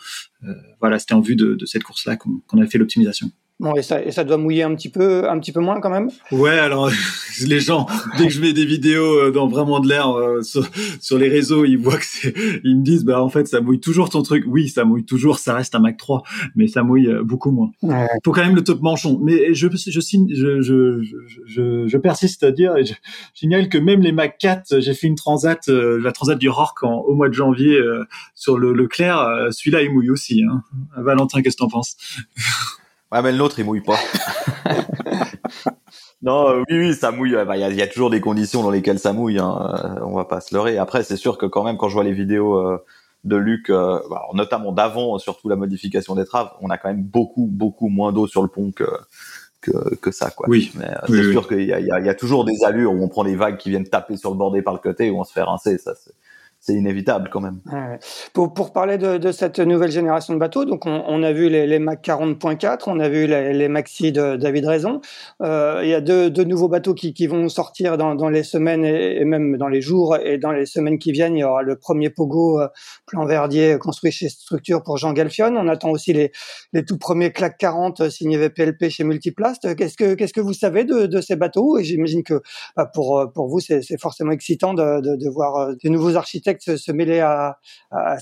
voilà, c'était en vue de, de cette course-là qu'on qu a fait l'optimisation. Bon, et ça, et ça doit mouiller un petit peu, un petit peu moins quand même? Ouais, alors [LAUGHS] les gens, dès que je mets des vidéos euh, dans vraiment de l'air euh, sur, les réseaux, ils voient que c'est, ils me disent, bah en fait, ça mouille toujours ton truc. Oui, ça mouille toujours, ça reste un Mac 3, mais ça mouille euh, beaucoup moins. Ouais. Faut quand même le top manchon. Mais je, je, je, je, je, je persiste à dire, et je, signale que même les Mac 4, j'ai fait une transat, la transat du Rock au mois de janvier sur le, le clair. Celui-là, il mouille aussi. Hein. Valentin, qu'est-ce que t'en penses? Ouais, mais l'autre, il mouille pas. [LAUGHS] non, euh, oui, oui, ça mouille. Bah, il y, a, toujours des conditions dans lesquelles ça mouille. Hein. Euh, on va pas se leurrer. Après, c'est sûr que quand même, quand je vois les vidéos euh, de Luc, bah, notamment d'avant, surtout la modification des traves, on a quand même beaucoup, beaucoup moins d'eau sur le pont que que, que ça, quoi. Oui. Mais c'est sûr qu'il y a, y, a, y a toujours des allures où on prend des vagues qui viennent taper sur le bordé par le côté où on se fait rincer. Ça, c'est inévitable quand même. Pour, pour parler de, de, cette nouvelle génération de bateaux, donc on, on a vu les, les Mac 40.4, on a vu les, les, Maxi de David Raison. Euh, il y a deux, deux, nouveaux bateaux qui, qui vont sortir dans, dans les semaines et, même dans les jours et dans les semaines qui viennent. Il y aura le premier Pogo euh, plan Verdier construit chez Structure pour Jean Galfion. On attend aussi les, les tout premiers Clac 40 euh, signés VPLP chez Multiplast. Qu'est-ce que que vous savez de, de ces bateaux? Et j'imagine que bah, pour pour vous c'est forcément excitant de, de, de voir euh, des nouveaux architectes se, mêler à,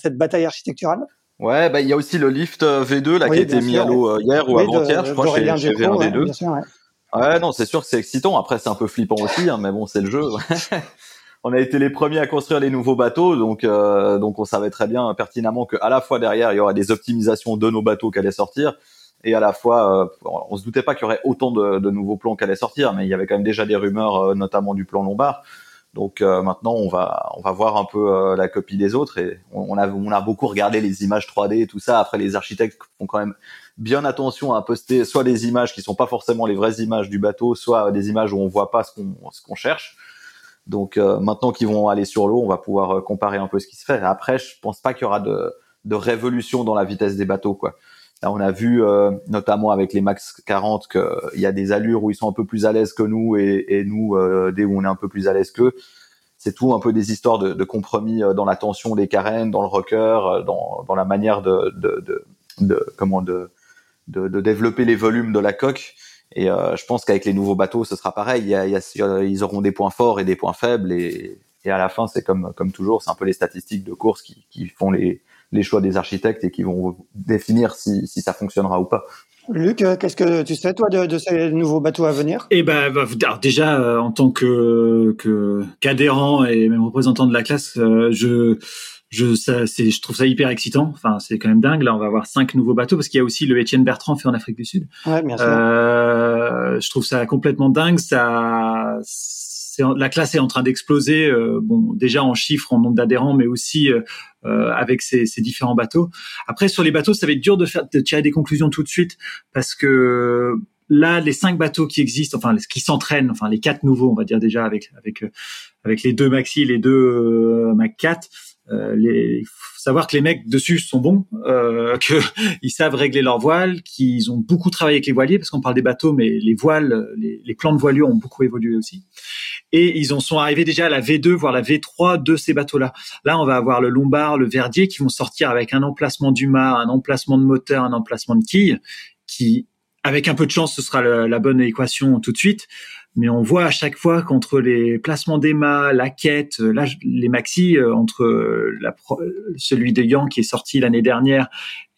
cette bataille architecturale? Ouais, bah il y a aussi le lift euh, V2 là qui a été mis à l'eau euh, hier ou avant-hier, je crois, chez, chez V1 Ouais, ouais. non, c'est sûr que c'est excitant. Après, c'est un peu flippant aussi, hein, mais bon, c'est le jeu. [LAUGHS] on a été les premiers à construire les nouveaux bateaux, donc euh, donc on savait très bien pertinemment que à la fois derrière il y aurait des optimisations de nos bateaux qui allaient sortir, et à la fois on se doutait pas qu'il y aurait autant de, de nouveaux plans qui allaient sortir, mais il y avait quand même déjà des rumeurs, notamment du plan Lombard. Donc euh, maintenant, on va on va voir un peu euh, la copie des autres et on, a on a beaucoup regardé les images 3D et tout ça. Après, les architectes font quand même bien attention à poster soit des images qui sont pas forcément les vraies images du bateau, soit des images où on voit pas ce qu'on ce cherche. Donc euh, maintenant qu'ils vont aller sur l'eau, on va pouvoir comparer un peu ce qui se fait. Après, je pense pas qu'il y aura de de révolution dans la vitesse des bateaux quoi. On a vu notamment avec les Max 40 qu'il y a des allures où ils sont un peu plus à l'aise que nous et, nous dès où on est un peu plus à l'aise qu'eux. C'est tout un peu des histoires de, compromis dans la tension des carènes, dans le rocker, dans, dans la manière de, de, comment de, développer les volumes de la coque. Et euh, je pense qu'avec les nouveaux bateaux, ce sera pareil. Ils auront des points forts et des points faibles. Et, à la fin, c'est comme, toujours, c'est un peu les statistiques de course qui font les, les choix des architectes et qui vont définir si, si ça fonctionnera ou pas. Luc, euh, qu'est-ce que tu sais toi de, de, ces nouveaux bateaux à venir? Eh ben, bah, déjà euh, en tant que qu'adhérent et même représentant de la classe, euh, je je ça, c'est je trouve ça hyper excitant. Enfin, c'est quand même dingue. Là, on va avoir cinq nouveaux bateaux parce qu'il y a aussi le Étienne Bertrand fait en Afrique du Sud. Ouais, bien sûr. Euh, je trouve ça complètement dingue. Ça la classe est en train d'exploser. Euh, bon, déjà en chiffres, en nombre d'adhérents, mais aussi euh, euh, avec ces, ces, différents bateaux. Après, sur les bateaux, ça va être dur de faire de tirer des conclusions tout de suite parce que là, les cinq bateaux qui existent, enfin qui s'entraînent, enfin les quatre nouveaux, on va dire déjà avec avec avec les deux Maxi, les deux Mac 4 euh, les, faut savoir que les mecs dessus sont bons, euh, [LAUGHS] qu'ils savent régler leurs voiles, qu'ils ont beaucoup travaillé avec les voiliers, parce qu'on parle des bateaux, mais les voiles, les, les plans de voilure ont beaucoup évolué aussi. Et ils en sont arrivés déjà à la V2, voire la V3 de ces bateaux-là. Là, on va avoir le Lombard, le Verdier, qui vont sortir avec un emplacement du mât, un emplacement de moteur, un emplacement de quille, qui, avec un peu de chance, ce sera la bonne équation tout de suite mais on voit à chaque fois qu'entre les placements d'Emma, la quête, euh, là, les maxi, euh, entre euh, celui de Yang qui est sorti l'année dernière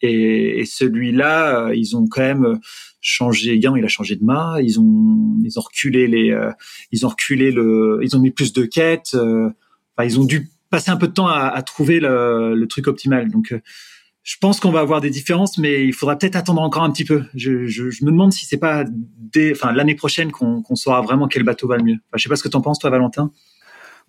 et, celui-là, ils ont quand même changé. Yang, il a changé de mât. Ils ont, ils ont reculé les, ils ont reculé le, ils ont mis plus de quêtes. enfin, ils ont dû passer un peu de temps à, à trouver le, le, truc optimal. Donc je pense qu'on va avoir des différences, mais il faudra peut-être attendre encore un petit peu. Je, me demande si c'est pas l'année prochaine qu'on saura vraiment quel bateau va le mieux. Enfin, je sais pas ce que tu en penses, toi, Valentin.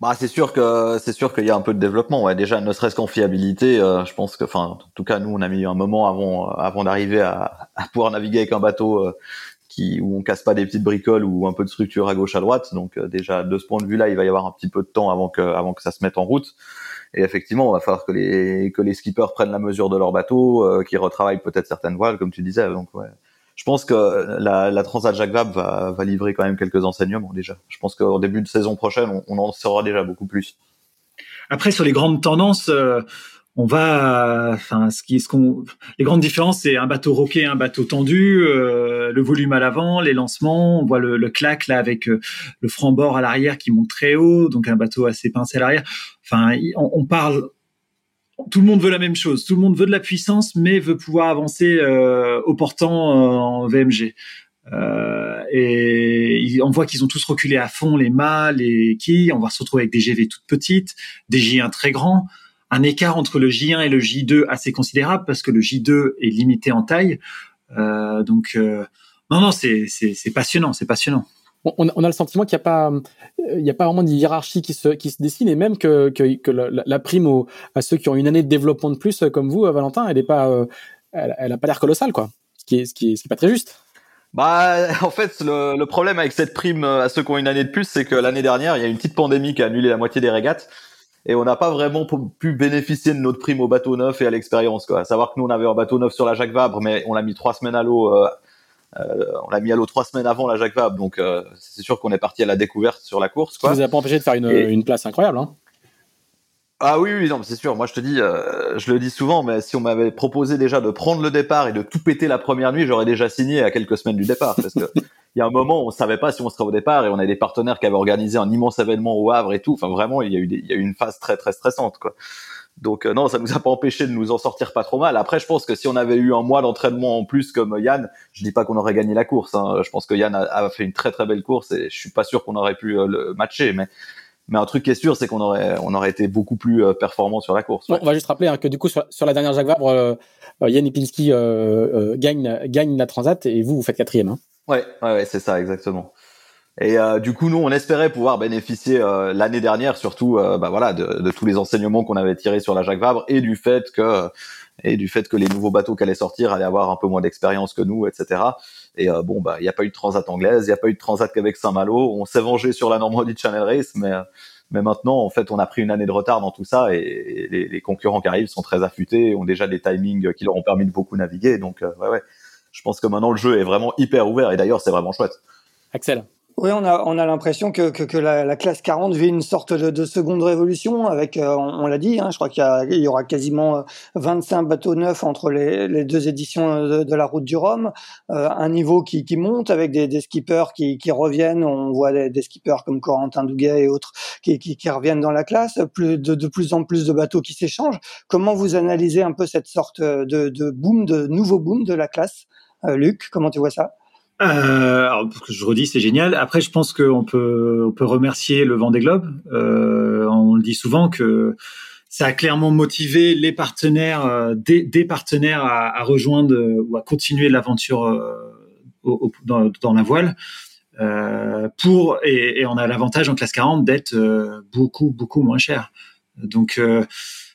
Bah, c'est sûr que c'est sûr qu'il y a un peu de développement. Déjà, ne serait-ce qu'en fiabilité, euh, je pense que, enfin, en tout cas, nous, on a mis un moment avant, avant d'arriver à, pouvoir naviguer avec un bateau euh, où on casse pas des petites bricoles ou un peu de structure à gauche à droite. Donc, euh, déjà, de ce point de vue-là, il va y avoir un petit peu de temps avant que ça se mette en route. Et effectivement, on va falloir que les que les skippers prennent la mesure de leur bateau, euh, qu'ils retravaillent peut-être certaines voiles, comme tu disais. Donc ouais. Je pense que la, la Transat Jacques Vabre va, va livrer quand même quelques enseignements déjà. Je pense qu'au début de saison prochaine, on, en saura déjà beaucoup plus. Après, sur les grandes tendances, euh, on va, enfin, ce qu'on, les grandes différences, c'est un bateau roqué, un bateau tendu, euh, le volume à l'avant, les lancements, on voit le, le clac là avec euh, le franc-bord à l'arrière qui monte très haut, donc un bateau assez pincé à l'arrière. Enfin, on, parle, tout le monde veut la même chose, tout le monde veut de la puissance, mais veut pouvoir avancer euh, au portant en VMG. Et on voit qu'ils ont tous reculé à fond les mâts, les quilles. On va se retrouver avec des GV toutes petites, des J1 très grands un écart entre le J1 et le J2 assez considérable parce que le J2 est limité en taille. Euh, donc euh, non non c'est c'est passionnant c'est passionnant. On, on, a le sentiment qu'il n'y a pas il y a pas vraiment de hiérarchie qui se qui se dessine et même que que, que la, prime aux, à ceux qui ont une année de développement de plus comme vous Valentin elle est pas euh, elle, elle, a pas l'air colossale quoi ce qui est ce qui est, ce qui est pas très juste. Bah, [LAUGHS] en fait, le, le, problème avec cette prime à ceux qui ont une année de plus, c'est que l'année dernière, il y a une petite pandémie qui a annulé la moitié des régates et on n'a pas vraiment pu bénéficier de notre prime au bateau neuf et à l'expérience. Quoi. À savoir que nous, on avait un bateau neuf sur la Jacques Vabre, mais on l'a mis trois semaines à l'eau. Euh, euh, on l'a mis à l'eau trois semaines avant la Jacques Vabre, donc euh, c'est sûr qu'on est parti à la découverte sur la course. Quoi. Ça vous a pas empêché de faire une, une place incroyable. Hein ah oui, oui, non, c'est sûr. Moi, je te dis, euh, je le dis souvent, mais si on m'avait proposé déjà de prendre le départ et de tout péter la première nuit, j'aurais déjà signé à quelques semaines du départ, parce que [LAUGHS] il y a un moment, on savait pas si on serait au départ et on a des partenaires qui avaient organisé un immense événement au Havre et tout. Enfin, vraiment, il y a eu, y a une phase très, très stressante, quoi. Donc euh, non, ça nous a pas empêché de nous en sortir pas trop mal. Après, je pense que si on avait eu un mois d'entraînement en plus comme Yann, je dis pas qu'on aurait gagné la course. Hein. Je pense que Yann a, fait une très très belle course et je suis pas sûr qu'on aurait pu euh, le matcher, mais mais un truc qui est sûr, c'est qu'on aurait, on aurait été beaucoup plus euh, performant sur la course. on va juste rappeler hein, que du coup sur, la dernière Jacques Vabre, Yann Ipinski gagne, gagne la Transat et vous vous faites quatrième. Hein. Ouais, ouais, ouais c'est ça exactement. Et du coup, nous, on espérait pouvoir bénéficier l'année dernière, surtout, bah voilà, de, de, tous les enseignements qu'on avait tirés sur la Jacques Vabre et du fait que et du fait que les nouveaux bateaux qui allaient sortir allaient avoir un peu moins d'expérience que nous, etc. Et euh, bon, bah, il n'y a pas eu de transat anglaise, il n'y a pas eu de transat qu'avec Saint-Malo. On s'est vengé sur la Normandie Channel Race, mais mais maintenant, en fait, on a pris une année de retard dans tout ça et, les, les, concurrents qui arrivent sont très affûtés, ont déjà des timings qui leur ont permis de beaucoup naviguer. Donc, euh, ouais, ouais. Je pense que maintenant le jeu est vraiment hyper ouvert et d'ailleurs, c'est vraiment chouette. Axel. Oui, on a, on a l'impression que, que, que la, la, classe 40 vit une sorte de, de seconde révolution avec, euh, on, l'a dit, hein, je crois qu'il y, y, aura quasiment 25 euh, bateaux neufs entre les, les deux éditions de, de, la route du Rhum, euh, un niveau qui, qui monte avec des, des skippers qui, qui, reviennent, on voit des, des, skippers comme Corentin Douguet et autres qui, qui, qui reviennent dans la classe, plus de, de, plus en plus de bateaux qui s'échangent. Comment vous analysez un peu cette sorte de, de boom, de nouveau boom de la classe? Luc, comment tu vois ça? Euh, je redis, c'est génial. Après, je pense qu'on peut, on peut remercier le Vendée Globe. Euh, on le dit souvent que ça a clairement motivé les partenaires, euh, des, partenaires à, rejoindre ou à continuer l'aventure euh, dans, la voile. Euh, pour et, et, on a l'avantage en classe 40 d'être euh, beaucoup beaucoup moins cher. Donc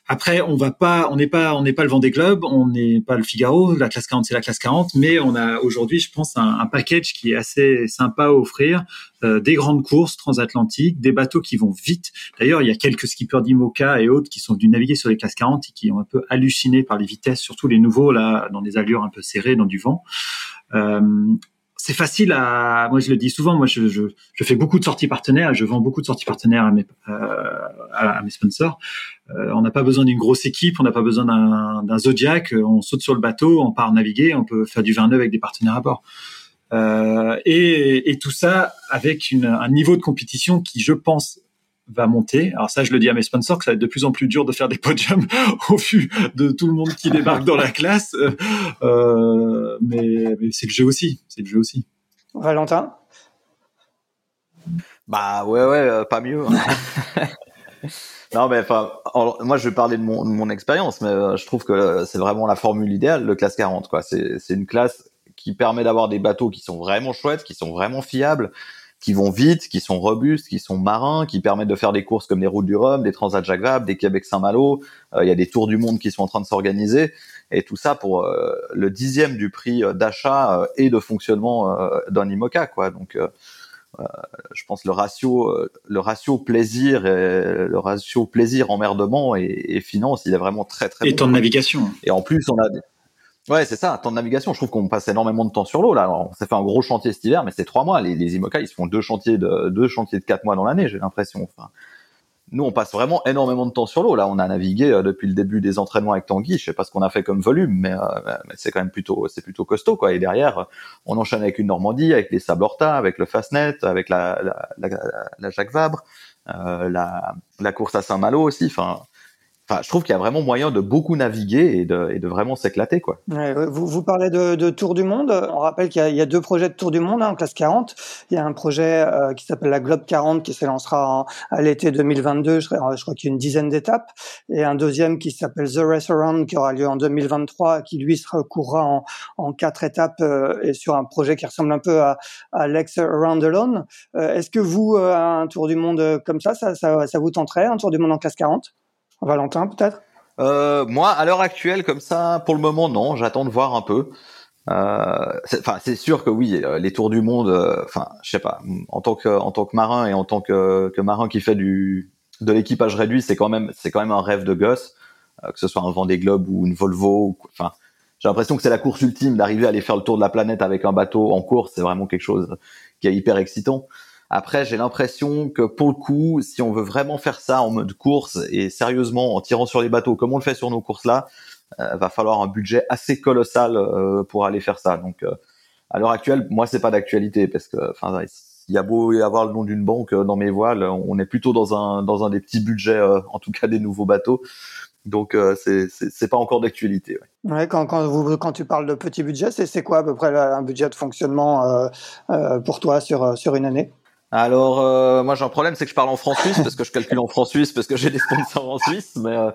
après, on va pas, on n'est pas, on n'est pas le Vendée Globe, on n'est pas le Figaro. La classe 40, c'est la classe 40, mais on a aujourd'hui, je pense, un, package qui est assez sympa à offrir. Euh, des grandes courses transatlantiques, des bateaux qui vont vite. D'ailleurs, il y a quelques skippers d'Imoca et autres qui sont venus naviguer sur les classes 40 et qui ont un peu halluciné par les vitesses, surtout les nouveaux là, dans des allures un peu serrées, dans du vent. Euh, c'est facile à. Moi, je le dis souvent. Moi, je, je, fais beaucoup de sorties partenaires. Je vends beaucoup de sorties partenaires à mes, euh, à, mes sponsors. Euh, on n'a pas besoin d'une grosse équipe. On n'a pas besoin d'un Zodiac. On saute sur le bateau, on part naviguer. On peut faire du 29 avec des partenaires à bord. Euh, et, et, tout ça avec une, un niveau de compétition qui, je pense, va monter. Alors ça, je le dis à mes sponsors que ça va être de plus en plus dur de faire des podiums [LAUGHS] au vu de tout le monde qui débarque dans la classe. Euh, mais, mais c'est le jeu aussi. C'est le jeu aussi. Valentin? Bah ouais ouais, euh, pas mieux. Hein. [LAUGHS] non mais enfin, moi je vais parler de mon, mon expérience, mais euh, je trouve que c'est vraiment la formule idéale, le classe 40 quoi. C'est c'est une classe qui permet d'avoir des bateaux qui sont vraiment chouettes, qui sont vraiment fiables qui vont vite, qui sont robustes, qui sont marins, qui permettent de faire des courses comme les routes du Rhum, des Transat Jacques Vabre, des Québec Saint-Malo. Euh, il y a des tours du monde qui sont en train de s'organiser et tout ça pour euh, le dixième du prix euh, d'achat et de fonctionnement d'un IMOCA, quoi. Donc je pense le ratio, le ratio plaisir, et, le ratio plaisir emmerdement et, et finance, il est vraiment très très. Et temps de navigation. Et en plus, on a Ouais, c'est ça, temps de navigation. Je trouve qu'on passe énormément de temps sur l'eau. Là, on s'est fait un gros chantier cet hiver, mais c'est trois mois. Les, les IMOCA, ils se font deux chantiers de deux chantiers de quatre mois dans l'année, j'ai l'impression. Enfin, nous, on passe vraiment énormément de temps sur l'eau. Là, on a navigué euh, depuis le début des entraînements avec Tanguy. Je sais pas ce qu'on a fait comme volume, mais, mais c'est quand même plutôt, c'est plutôt costaud, quoi. Et derrière, on enchaîne avec une Normandie, avec les Sables avec le Fastnet, avec la, la, la, la Jacques Vabre, la, la course à Saint-Malo aussi. Enfin, Enfin, je trouve qu'il y a vraiment moyen de beaucoup naviguer et de, et de vraiment s'éclater, quoi. Vous, vous parlez de, de, Tour du Monde. On rappelle qu'il y, y, a deux projets de Tour du Monde hein, en classe 40. Il y a un projet euh, qui s'appelle la Globe 40 qui s'élancera à l'été 2022. Je, crois qu'il y a une dizaine d'étapes. Et un deuxième qui s'appelle The Race Around qui aura lieu en 2023, qui lui se recourra en, en quatre étapes euh, et sur un projet qui ressemble un peu à, à l'Ex Around Alone. Euh, Est-ce que vous, euh, un Tour du Monde comme ça, ça, ça, ça vous tenterait, un Tour du Monde en classe 40 Valentin, peut-être? Euh, Moi, à l'heure actuelle, comme ça, pour le moment, non. J'attends de voir un peu. Euh, enfin, c'est sûr que oui, euh, les tours du monde. Enfin, je sais pas. En tant que en tant que marin et en tant que, que marin qui fait du de l'équipage réduit, c'est quand même c'est quand même un rêve de gosse, que ce soit un Vendée Globe ou une Volvo. Enfin, j'ai l'impression que c'est la course ultime d'arriver à aller faire le tour de la planète avec un bateau en course. C'est vraiment quelque chose qui est hyper excitant. Après, j'ai l'impression que pour le coup, si on veut vraiment faire ça en mode course et sérieusement en tirant sur les bateaux comme on le fait sur nos courses là, euh, va falloir un budget assez colossal euh, pour aller faire ça. Donc, euh, à l'heure actuelle, moi, c'est pas d'actualité parce que, enfin, il y a beau y avoir le nom d'une banque euh, dans mes voiles, on est plutôt dans un dans un des petits budgets, euh, en tout cas des nouveaux bateaux. Donc, euh, c'est pas encore d'actualité. ouais. Ouais, quand, quand, vous, quand tu parles de petit budget, c'est quoi à peu près un budget de fonctionnement euh, euh, pour toi sur, euh, sur une année? Alors, euh, moi, j'ai un problème, c'est que je parle en franc suisse parce que je calcule en franc suisse parce que j'ai des sponsors en Suisse, mais euh,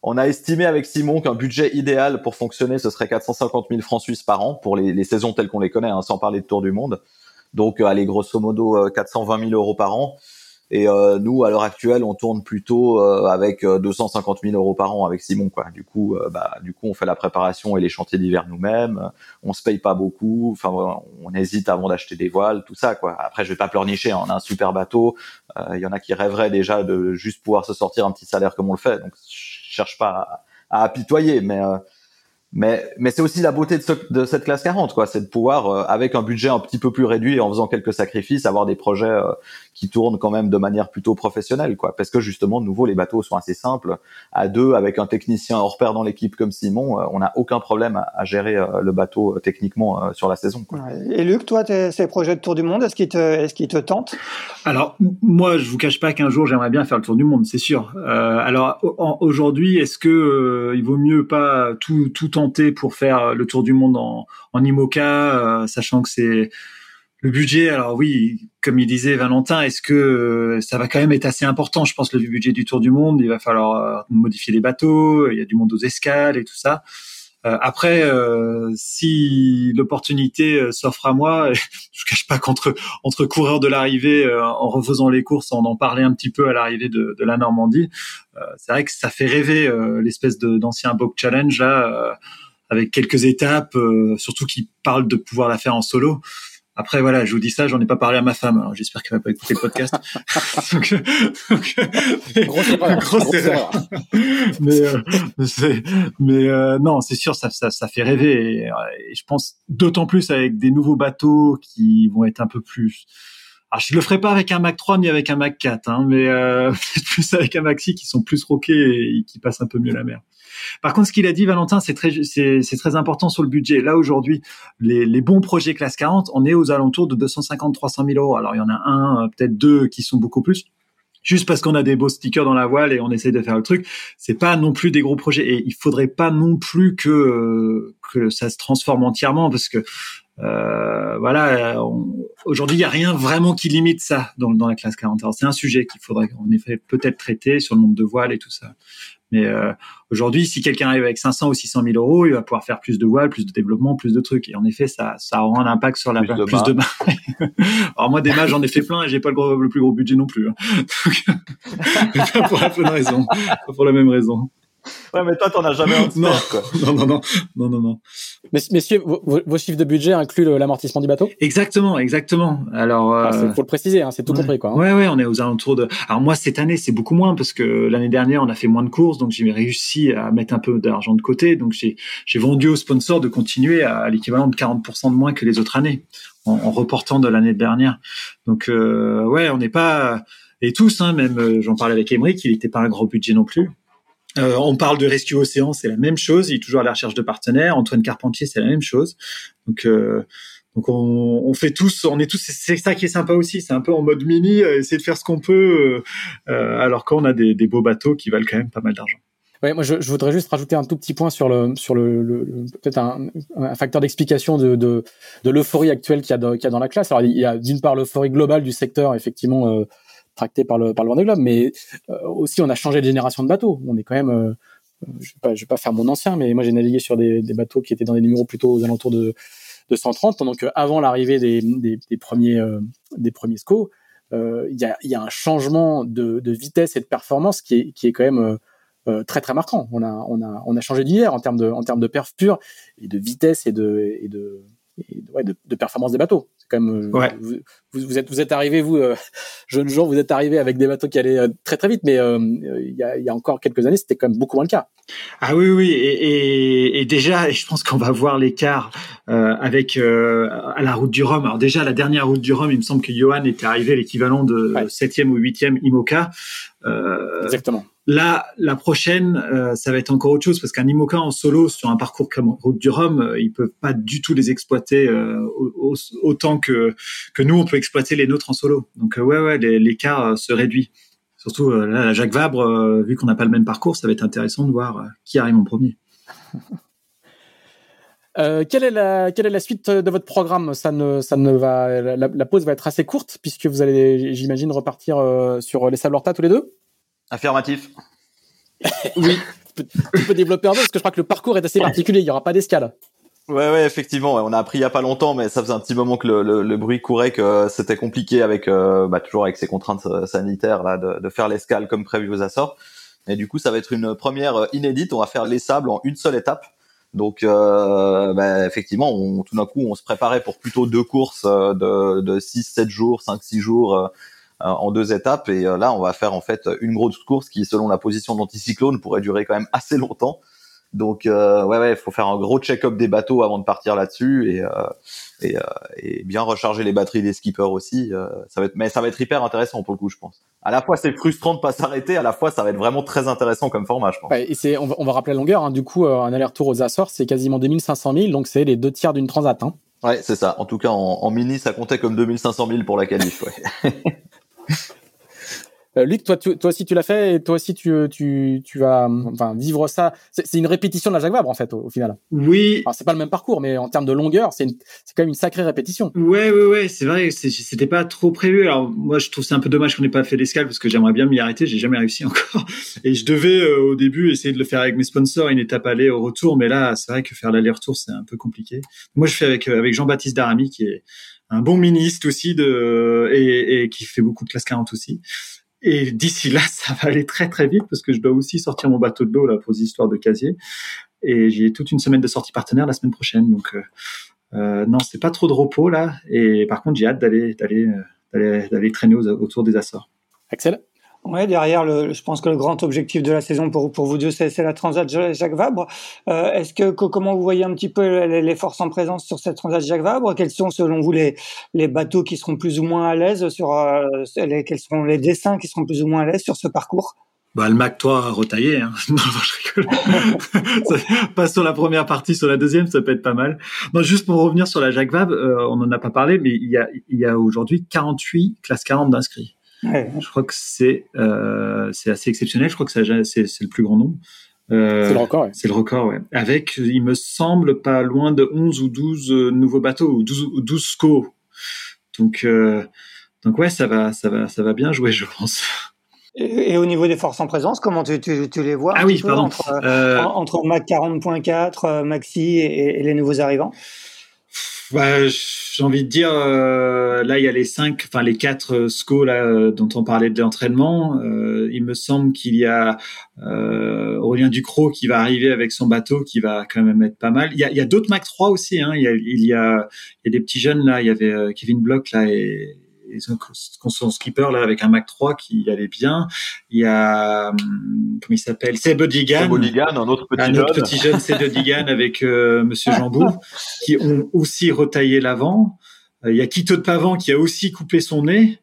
on a estimé avec Simon qu'un budget idéal pour fonctionner, ce serait 450 000 francs suisses par an pour les, saisons telles qu'on les connaît, hein, sans parler de Tour du Monde. Donc, euh, allez, grosso modo, euh, 420 000 euros par an. Et euh, nous, à l'heure actuelle, on tourne plutôt euh, avec euh, 250 000 euros par an avec Simon, quoi. Du coup, euh, bah, du coup, on fait la préparation et les chantiers d'hiver nous-mêmes. On se paye pas beaucoup. Enfin, on hésite avant d'acheter des voiles, tout ça, quoi. Après, je vais pas pleurnicher. hein, on a un super bateau. Euh, Il y en a qui rêveraient déjà de juste pouvoir se sortir un petit salaire comme on le fait. Donc, je cherche pas à, à apitoyer, mais euh, mais mais c'est aussi la beauté de, ce, de cette classe 40, quoi. C'est de pouvoir, euh, avec un budget un petit peu plus réduit et en faisant quelques sacrifices, avoir des projets euh, qui tournent quand même de manière plutôt professionnelle, quoi. Parce que justement, de nouveau, les bateaux sont assez simples. À deux, avec un technicien hors pair dans l'équipe comme Simon, euh, on n'a aucun problème à, à gérer euh, le bateau euh, techniquement sur la saison. Quoi. Et Luc, toi, tes, ces projets de tour du monde, est-ce qu'ils te, est-ce qu'ils te tentent? Alors moi, je vous cache pas qu'un jour j'aimerais bien faire le tour du monde, c'est sûr. Euh, alors aujourd'hui, est-ce que euh, il vaut mieux pas tout tout tenter pour faire le tour du monde en, en IMOCA, euh, sachant que c'est le budget Alors oui, comme il disait Valentin, est-ce que euh, ça va quand même être assez important Je pense le budget du tour du monde, il va falloir euh, modifier les bateaux, il y a du monde aux escales et tout ça. Euh, après, euh, si l'opportunité euh, s'offre à moi, [LAUGHS] je cache pas qu'entre entre coureurs de l'arrivée, euh, en refaisant les courses, on en parlait un petit peu à l'arrivée de, de la Normandie. C'est vrai que ça fait rêver l'espèce d'ancien Bob Challenge là, avec quelques étapes, surtout qui parlent de pouvoir la faire en solo. Après voilà, je vous dis ça, j'en ai pas parlé à ma femme. alors J'espère qu'elle va pas écouter le podcast. [LAUGHS] donc, donc, Grosse erreur. [LAUGHS] Grosse grosse erreur. erreur. [LAUGHS] mais euh, mais euh, non, c'est sûr, ça, ça, ça fait rêver. Et, euh, et je pense d'autant plus avec des nouveaux bateaux qui vont être un peu plus. Alors, je le ferai pas avec un Mac 3 ni avec un Mac 4, hein, mais euh, [LAUGHS] plus avec un Maxi qui sont plus roqués et qui passent un peu mieux la mer. Par contre, ce qu'il a dit, Valentin, c'est très, très important sur le budget. Là, aujourd'hui, les, les bons projets classe 40, on est aux alentours de 250-300 000 euros. Alors, il y en a un, euh, peut-être deux qui sont beaucoup plus. Juste parce qu'on a des beaux stickers dans la voile et on essaye de faire le truc, c'est pas non plus des gros projets. Et il faudrait pas non plus que euh, que ça se transforme entièrement parce que euh, voilà, aujourd'hui il y a rien vraiment qui limite ça dans, dans la classe 40. Alors c'est un sujet qu'il faudrait en effet peut-être traiter sur le nombre de voiles et tout ça. Mais euh, aujourd'hui, si quelqu'un arrive avec 500 ou 600 000 euros, il va pouvoir faire plus de voiles, plus de développement, plus de trucs. Et en effet, ça, ça aura un impact sur la Plus de mâts. [LAUGHS] Alors moi, des mâts, j'en ai fait plein et j'ai pas le, gros- le plus gros budget non plus. hein. [LAUGHS] Donc, pas [LAUGHS] pour la bonne raison, pas pour la même raison. Ouais, mais toi, t'en as jamais un de Non. quoi. [LAUGHS] Non, non, non, non, non, non. Mess- Messieurs, vos, chiffres de budget incluent l'amortissement du bateau? Exactement, exactement. Alors, Il euh, faut le préciser, hein, c'est tout ouais. compris. Quoi, hein. Ouais, ouais, on est aux alentours de. Alors moi, cette année, c'est beaucoup moins parce que l'année dernière, on a fait moins de courses, donc j'ai réussi à mettre un peu d'argent de côté. Donc j'ai j'ai vendu aux sponsors de continuer à, l'équivalent de 40% de moins que les autres années en, en reportant de l'année dernière. Donc euh, ouais, on n'est pas. et tous, hein, même j'en parlais avec Emery, qu'il n'était pas un gros budget non plus. On parle de Rescue Océan, c'est la même chose. Il est toujours à la recherche de partenaires. Antoine Carpentier, c'est la même chose. Donc, donc on, on, fait tous, on est tous, c'est ça qui est sympa aussi. C'est un peu en mode mini, essayer de faire ce qu'on peut, alors qu'on a des, des beaux bateaux qui valent quand même pas mal d'argent. Ouais, moi je, je, voudrais juste rajouter un tout petit point sur le sur le, le, peut-être un, un, facteur d'explication de, de, de l'euphorie actuelle qu'il y, a y a dans la classe. Alors il y a d'une part l'euphorie globale du secteur, effectivement euh, tracté par le par le Vendée Globe, mais euh, aussi on a changé de génération de bateaux. On est quand même, euh, je je vais pas faire mon ancien, mais moi j'ai navigué sur des, bateaux qui étaient dans des numéros plutôt aux alentours de de 130, donc avant l'arrivée des, des, premiers des premiers SCO, il y a y a un changement de, vitesse et de performance qui est qui est quand même euh, très très marquant. On a on a on a changé d'hier en termes de en termes de perf pure et de vitesse et de ouais, de, de, performance des bateaux. C'est quand même euh, vous, vous, êtes vous êtes arrivé vous euh, [LAUGHS] jeunes gens vous êtes arrivé avec des bateaux qui allaient très très vite, mais il y, a, y a encore quelques années c'était quand même beaucoup moins le cas. Ah oui oui et, et, et déjà je pense qu'on va voir l'écart avec à la route du Rhum. Alors déjà la dernière route du Rhum, il me semble que Johan était arrivé l'équivalent de septième ou huitième IMOCA. Exactement. Là, la prochaine, euh, ça va être encore autre chose parce qu'un IMOCA en solo sur un parcours comme Route du Rhum, euh, ils peuvent pas du tout les exploiter euh, autant que nous on peut exploiter les nôtres en solo. Donc ouais ouais, l'écart se réduit. Surtout là, la Jacques Vabre, vu qu'on n'a pas le même parcours, ça va être intéressant de voir qui arrive en premier. [LAUGHS] quelle est la suite de votre programme? La, pause va être assez courte puisque vous allez j'imagine repartir sur les Sables tous les deux? Affirmatif. oui. tu peux développer un peu parce que je crois que le parcours est assez particulier. Il n'y aura pas d'escale. Ouais, ouais, effectivement. On a appris il y a pas longtemps, mais ça faisait un petit moment que le, le, bruit courait que c'était compliqué avec, euh, bah, toujours avec ces contraintes euh, sanitaires là, de, de faire l'escale comme prévu aux Açores. Et du coup, ça va être une première euh, inédite. On va faire les sables en une seule étape. Donc, euh, bah, effectivement, on, tout d'un coup, on se préparait pour plutôt deux courses de, de 6-7 jours, 5-6 jours euh, en deux étapes. Et euh, là, on va faire en fait une grosse course qui, selon la position de l'anticyclone, pourrait durer quand même [LAUGHS] assez longtemps. Donc euh, ouais ouais, il faut faire un gros check-up des bateaux avant de partir là-dessus et, euh, et, euh, et, bien recharger les batteries des skippers aussi. ça va être mais ça va être hyper intéressant pour le coup, je pense. À la fois c'est frustrant de pas s'arrêter, à la fois ça va être vraiment très intéressant comme format, je pense. Ouais, et c'est on va, on va, rappeler la longueur. Hein. Du coup, un aller-retour aux Açores, c'est quasiment 2500 000, donc c'est les deux tiers d'une transat. Hein. Ouais, c'est ça. En tout cas, en, en, mini, ça comptait comme 2500 000 pour la qualif. Ouais. [LAUGHS] [LAUGHS] Euh, Luc, toi, tu, toi aussi tu l'as fait et toi aussi tu, tu, tu vas enfin, vivre ça. C'est une répétition de la Jacques Vabre en fait au, final. Oui. Alors c'est pas le même parcours, mais en termes de longueur, c'est quand même une sacrée répétition. Ouais, ouais, ouais, c'est vrai. C'était pas trop prévu. Alors moi, je trouve c'est un peu dommage qu'on n'ait pas fait l'escale parce que j'aimerais bien m'y arrêter. J'ai jamais réussi [LAUGHS] encore. Et je devais euh, au début essayer de le faire avec mes sponsors, une étape aller au retour, mais là, c'est vrai que faire l'aller-retour c'est un peu compliqué. Moi, je fais avec euh, avec Jean-Baptiste Darami qui est un bon ministre aussi de et, qui fait beaucoup de classe 40 aussi. Et d'ici là, [LAUGHS] ça va aller très très vite parce que je dois aussi sortir mon bateau de l'eau là pour des histoires de casier. Et j'ai toute une semaine de sortie partenaire la semaine prochaine. Donc euh, euh non, c'est pas trop de repos là. Et par contre, j'ai hâte d'aller d'aller euh, d'aller traîner autour des Açores. Axel? Ouais, derrière, le, je pense que le grand objectif de la saison pour, pour vous deux, c'est la Transat Jacques Vabre. Euh, Est-ce que, comment vous voyez un petit peu les, forces en présence sur cette Transat Jacques Vabre? Quels sont, selon vous, les, les bateaux qui seront plus ou moins à l'aise sur euh, les, quels seront les dessins qui seront plus ou moins à l'aise sur ce parcours? Bah, le Mac 3 retaillé. Hein. [LAUGHS] Non, je rigole. [LAUGHS] pas sur la première partie, sur la deuxième, ça peut être pas mal. Non, juste pour revenir sur la Jacques Vabre, euh, on n'en a pas parlé, mais il y a, il y a aujourd'hui 48 classes 40 d'inscrits. Je crois que c'est euh, c'est assez exceptionnel. Je crois que c'est le plus grand nombre. Euh, c'est le record, ouais. C'est le record, ouais. Avec, il me semble, pas loin de 11 ou 12 euh, nouveaux bateaux, ou 12, ou 12 SCO. Donc, euh, donc ouais, ça va, ça va, ça va bien jouer, je pense. Et, et au niveau des forces en présence, comment tu, tu, tu les vois Ah oui, pardon. Entre, entre Mac 40.4, euh, Maxi et, et les nouveaux arrivants? Bah, j'ai envie de dire, euh, là il y a les cinq, enfin les quatre euh, SCO là euh, dont on parlait de l'entraînement. Euh, il me semble qu'il y a euh, Aurélien Ducrot qui va arriver avec son bateau, qui va quand même être pas mal. Il y a, il y a d'autres Mac 3 aussi. Hein. Il, y a, il y a, il y a des petits jeunes là. Il y avait Kevin Block là et son skipper là avec un Mac 3 qui allait bien. Il y a hum, comment il s'appelle? Seb Digan, un autre petit un autre petit jeune Seb Digan [LAUGHS] avec euh, Monsieur Jambou qui ont aussi retaillé l'avant. Euh, il y a Quito de Pavan qui a aussi coupé son nez.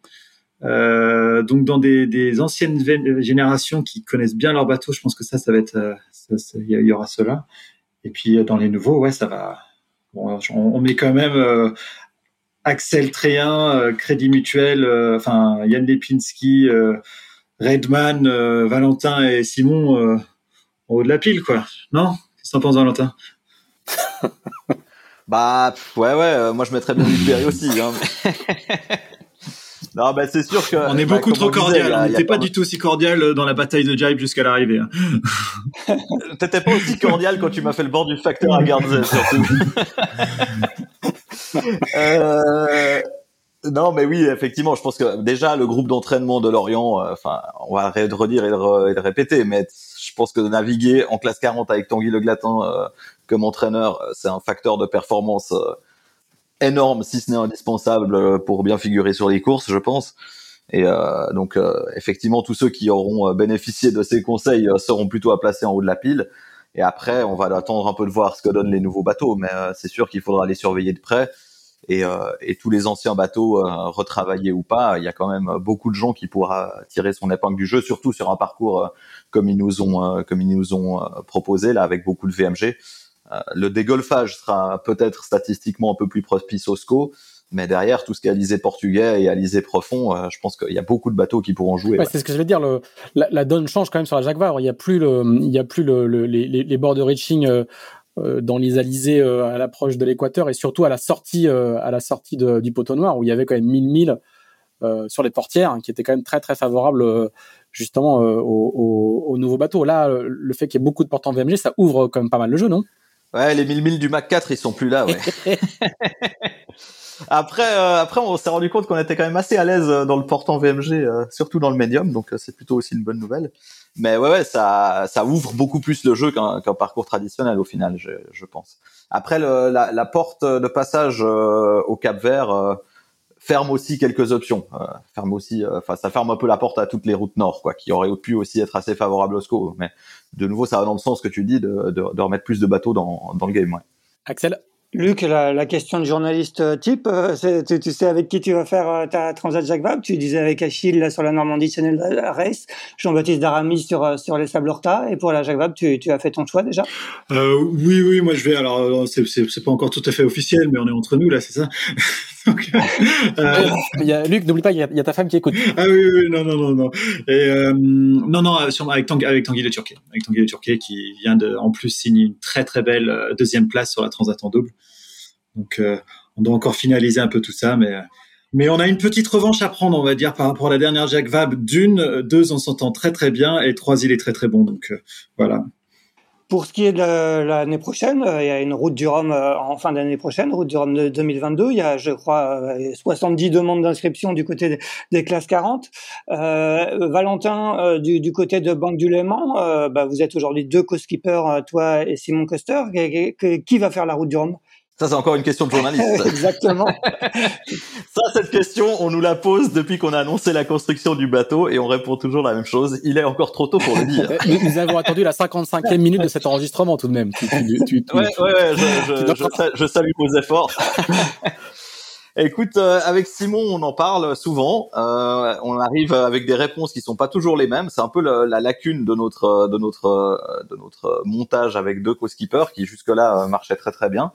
Euh, donc dans des, des, anciennes générations qui connaissent bien leur bateau, je pense que ça, ça va être, euh, il y aura cela. Et puis euh, dans les nouveaux, ouais, ça va. Bon, on, met quand même euh, Axel Tréhin, Crédit Mutuel, enfin Yann Lepinski, Redman, Valentin et Simon en haut de la pile, quoi. Non? Qu'est-ce que t'en penses, Valentin? [LAUGHS] Bah ouais, ouais. moi, je mettrais bien Perry aussi. Hein, [LAUGHS] Non, ben c'est sûr que. On est bah, beaucoup trop cordial. on n'était pas du tout aussi cordial dans la bataille de Jibe jusqu'à l'arrivée. Hein. [LAUGHS] T'étais pas aussi cordial quand tu m'as fait le bord du facteur à Guernsey, [LAUGHS] surtout. [LAUGHS] euh... Non, mais oui, effectivement, je pense que déjà le groupe d'entraînement de Lorient, euh, enfin, on va le redire et le, répéter, mais je pense que naviguer en classe 40 avec Tanguy Le Glatin euh, comme entraîneur, c'est un facteur de performance énorme, si ce n'est indispensable euh, pour bien figurer sur les courses, je pense. Et euh, donc, euh, effectivement, tous ceux qui auront bénéficié de ces conseils seront plutôt à placer en haut de la pile. Et après, on va attendre un peu de voir ce que donnent les nouveaux bateaux, mais c'est sûr qu'il faudra les surveiller de près. Et, et, tous les anciens bateaux, retravaillés ou pas, il y a quand même beaucoup de gens qui pourra tirer son épingle du jeu, surtout sur un parcours comme ils nous ont comme ils nous ont proposé là, avec beaucoup de VMG. Euh, le dégolfage sera peut-être statistiquement un peu plus propice au SCO, mais derrière tout ce qui est alizé portugais et alizé profond, euh, je pense qu'il y a beaucoup de bateaux qui pourront jouer. C'est ce que je vais dire. Le, la, donne change quand même sur la Jacques Vabre. Il n'y a plus le, il y a plus le, les, les, bords de reaching euh, dans les alizés à l'approche de l'équateur et surtout à la sortie, à la sortie de, du poteau noir où il y avait quand même 1000 milles sur les portières, hein, qui étaient quand même très très favorables justement aux, aux, nouveaux bateaux. Là, le fait qu'il y ait beaucoup de portants VMG, ça ouvre quand même pas mal le jeu, non? Ouais, les 1000 milles du Mac 4, ils sont plus là, ouais. [LAUGHS] après, euh, après, on s'est rendu compte qu'on était quand même assez à l'aise euh, dans le portant VMG, euh, surtout dans le médium, donc c'est plutôt aussi une bonne nouvelle. Mais ouais, ouais, ça, ça ouvre beaucoup plus le jeu qu'un parcours traditionnel au final, je, je pense. Après, le, la, la, porte de passage au Cap Vert ferme aussi quelques options. Euh, ferme aussi, euh, enfin, ça ferme un peu la porte à toutes les routes nord, quoi, qui auraient pu aussi être assez favorables au SCO. Mais de nouveau, ça va dans le sens que tu dis de, de, de remettre plus de bateaux dans, dans le game. Ouais. Axel? Luc, la, la, question de journaliste euh, type, tu, tu, sais avec qui tu vas faire ta Transat Jacques Vabre? Tu disais avec Achille là, sur la Normandie Channel Race, Jean-Baptiste Daramy sur sur les Sables Horta, et pour la Jacques Vabre, tu, tu as fait ton choix déjà? Euh, Oui, oui, moi je vais. Alors c'est pas encore tout à fait officiel, mais on est entre nous là, c'est ça? Euh, il y a, Luc, n'oublie pas, il y, a, ta femme qui écoute. Ah oui, oui, non, non, non, non. Et, euh, non, non, avec, Tanguy, avec Tanguy de Turquet, avec Tanguy de Turquet qui vient de, en plus, signer une très très belle euh, deuxième place sur la Transat en double. Donc, euh, on doit encore finaliser un peu tout ça, mais. Mais on a une petite revanche à prendre, on va dire, par rapport à la dernière Jacques Vab. D'une, deux, on s'entend très très bien, et trois, il est très très bon. Donc voilà, pour ce qui est de l'année prochaine, euh, il y a une route du Rhum euh, en fin d'année prochaine, route du Rhum de 2022. Il y a, je crois, 70 euh, demandes d'inscription du côté des classes 40. Euh, Valentin, du, côté de Banque du Léman, bah, vous êtes aujourd'hui deux co-skippers, toi et Simon Custer. Qui va faire la route du Rhum? Ça, c'est encore une question de journaliste. [LAUGHS] Exactement. [LAUGHS] ça, cette question, on nous la pose depuis qu'on a annoncé la construction du bateau et on répond toujours la même chose. Il est encore trop tôt pour le dire. [LAUGHS] nous, avons attendu la 55e minute de cet enregistrement tout de même. Tu, tu, ouais, ouais, ouais, je, je, je, salue vos efforts. Écoute, euh, avec Simon, on en parle souvent. Euh, on arrive avec des réponses qui sont pas toujours les mêmes. C'est un peu la lacune de notre de notre de notre montage avec deux co-skippers qui jusque-là euh, marchaient très très bien.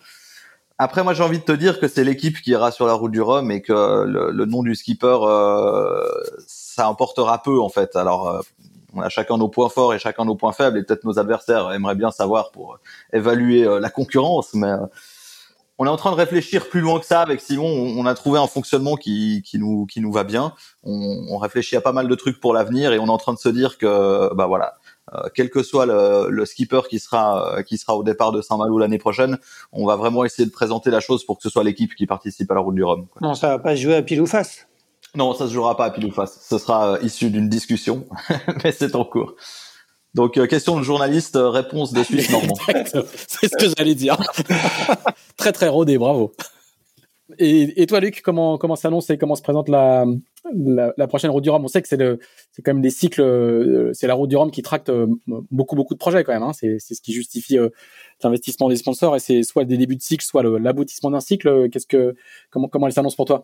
Après, moi, j'ai envie de te dire que c'est l'équipe qui ira sur la route du Rhum et que le, nom du skipper, euh, ça importera peu en fait. Alors, euh, on a chacun nos points forts et chacun nos points faibles, et peut-être nos adversaires aimeraient bien savoir pour évaluer euh, la concurrence, mais on est en train de réfléchir plus loin que ça avec Simon. On, a trouvé un fonctionnement qui, qui, nous, qui nous va bien. On, on réfléchit à pas mal de trucs pour l'avenir et on est en train de se dire que, bah voilà, euh, quel que soit le, skipper qui sera euh, qui sera au départ de Saint-Malo l'année prochaine, on va vraiment essayer de présenter la chose pour que ce soit l'équipe qui participe à la route du Rhum. Non, ça va pas se jouer à pile ou face. Non, ça se jouera pas à pile ou face. Ce sera euh, issu d'une discussion, [LAUGHS] mais c'est en cours. Donc, question de journaliste, réponse de Suisse normand. [LAUGHS] c'est ce que j'allais dire. [LAUGHS] très très rodé, bravo. Et, toi, Luc, comment comment s'annonce et comment se présente la, la, prochaine route du Rhum? On sait que c'est le quand même des cycles, euh, c'est la route du Rhum qui tracte euh, beaucoup beaucoup de projets quand même. Hein. C'est c'est ce qui justifie euh, l'investissement des sponsors et c'est soit des débuts de cycle, soit l'aboutissement d'un cycle. Qu'est-ce que comment comment elle s'annonce pour toi?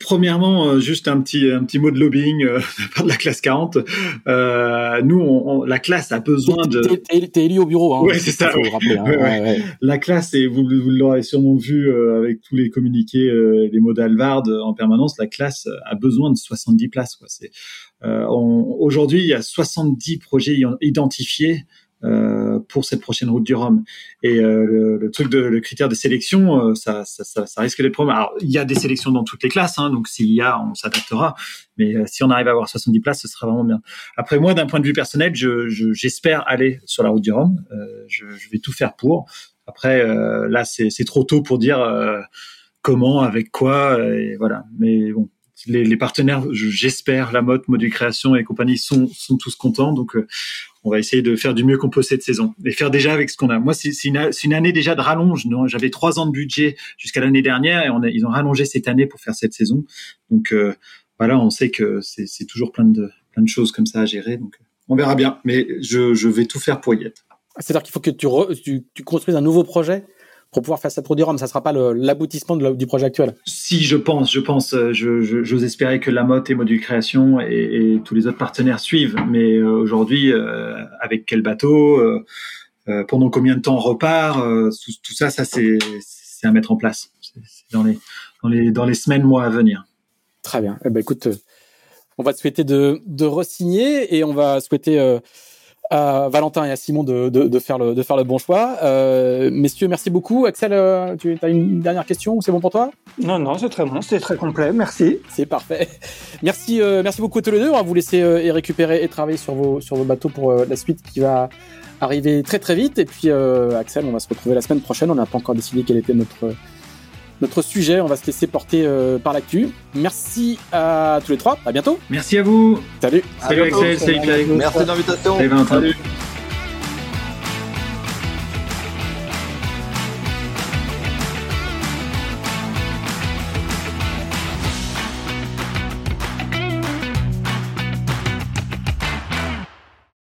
Premièrement, euh, juste un petit un petit mot de lobbying euh, [LAUGHS] de la classe 40. Euh, nous, on, la classe a besoin de. T'es élu au bureau, hein. Ouais, c'est ça. Faut rappeler, hein. ouais, ouais. La classe, et vous, vous l'aurez sûrement vu euh, avec tous les communiqués, euh, les mots d'Alvard en permanence, la classe a besoin de 70 places. Quoi. C'est aujourd'hui, il y a 70 projets identifiés euh, pour cette prochaine route du Rhum. Et euh, le, le, truc de le critère de sélection, euh, ça, ça, ça, ça, risque d'être problème. Alors, il y a des sélections dans toutes les classes, hein, donc s'il y a, on s'adaptera. Mais si on arrive à avoir 70 places, ce sera vraiment bien. Après, moi, d'un point de vue personnel, je, j'espère aller sur la route du Rhum. Je, je, vais tout faire pour. Après, là, c'est, trop tôt pour dire comment, avec quoi, et voilà. Mais bon, les, partenaires, j'espère, la mode, Module Création et compagnie sont, sont tous contents. Donc, euh, on va essayer de faire du mieux qu'on peut cette saison et faire déjà avec ce qu'on a. Moi, c'est une, une, année déjà de rallonge. J'avais trois ans de budget jusqu'à l'année dernière et ils ont rallongé cette année pour faire cette saison. Donc, euh, voilà, on sait que c'est toujours plein de, plein de choses comme ça à gérer. Donc, on verra bien. Mais je, je vais tout faire pour y être. C'est-à-dire qu'il faut que tu, tu, tu construises un nouveau projet? Pour pouvoir faire cette produire Rome. Ça sera pas l'aboutissement du projet actuel. Si, je pense, je pense, euh, j'ose espérer que la motte et Module Création et, et, tous les autres partenaires suivent. Mais euh, aujourd'hui, euh, avec quel bateau, euh, pendant combien de temps on repart, tout, tout, ça, ça c'est à mettre en place. C'est dans les dans les dans les semaines, mois à venir. Très bien. Eh ben écoute, on va te souhaiter de de re-signer et on va souhaiter à Valentin et à Simon de, de, de, faire, le, de faire le bon choix. Euh, messieurs, merci beaucoup. Axel, euh, tu as une dernière question ou c'est bon pour toi? Non, non, c'est très bon, c'est très complet. Merci. C'est parfait. [LAUGHS] Merci, euh, merci beaucoup à tous les deux. On va vous laisser euh, et récupérer et travailler sur vos, sur vos bateaux pour euh, la suite qui va arriver très très vite. Et puis, Axel, on va se retrouver la semaine prochaine. On n'a pas encore décidé quel était notre notre sujet. On va se laisser porter euh, par l'actu. Merci à tous les trois. À bientôt. Merci à vous. Salut. Salut Axel. Salut Pierre. Merci de l'invitation. Salut.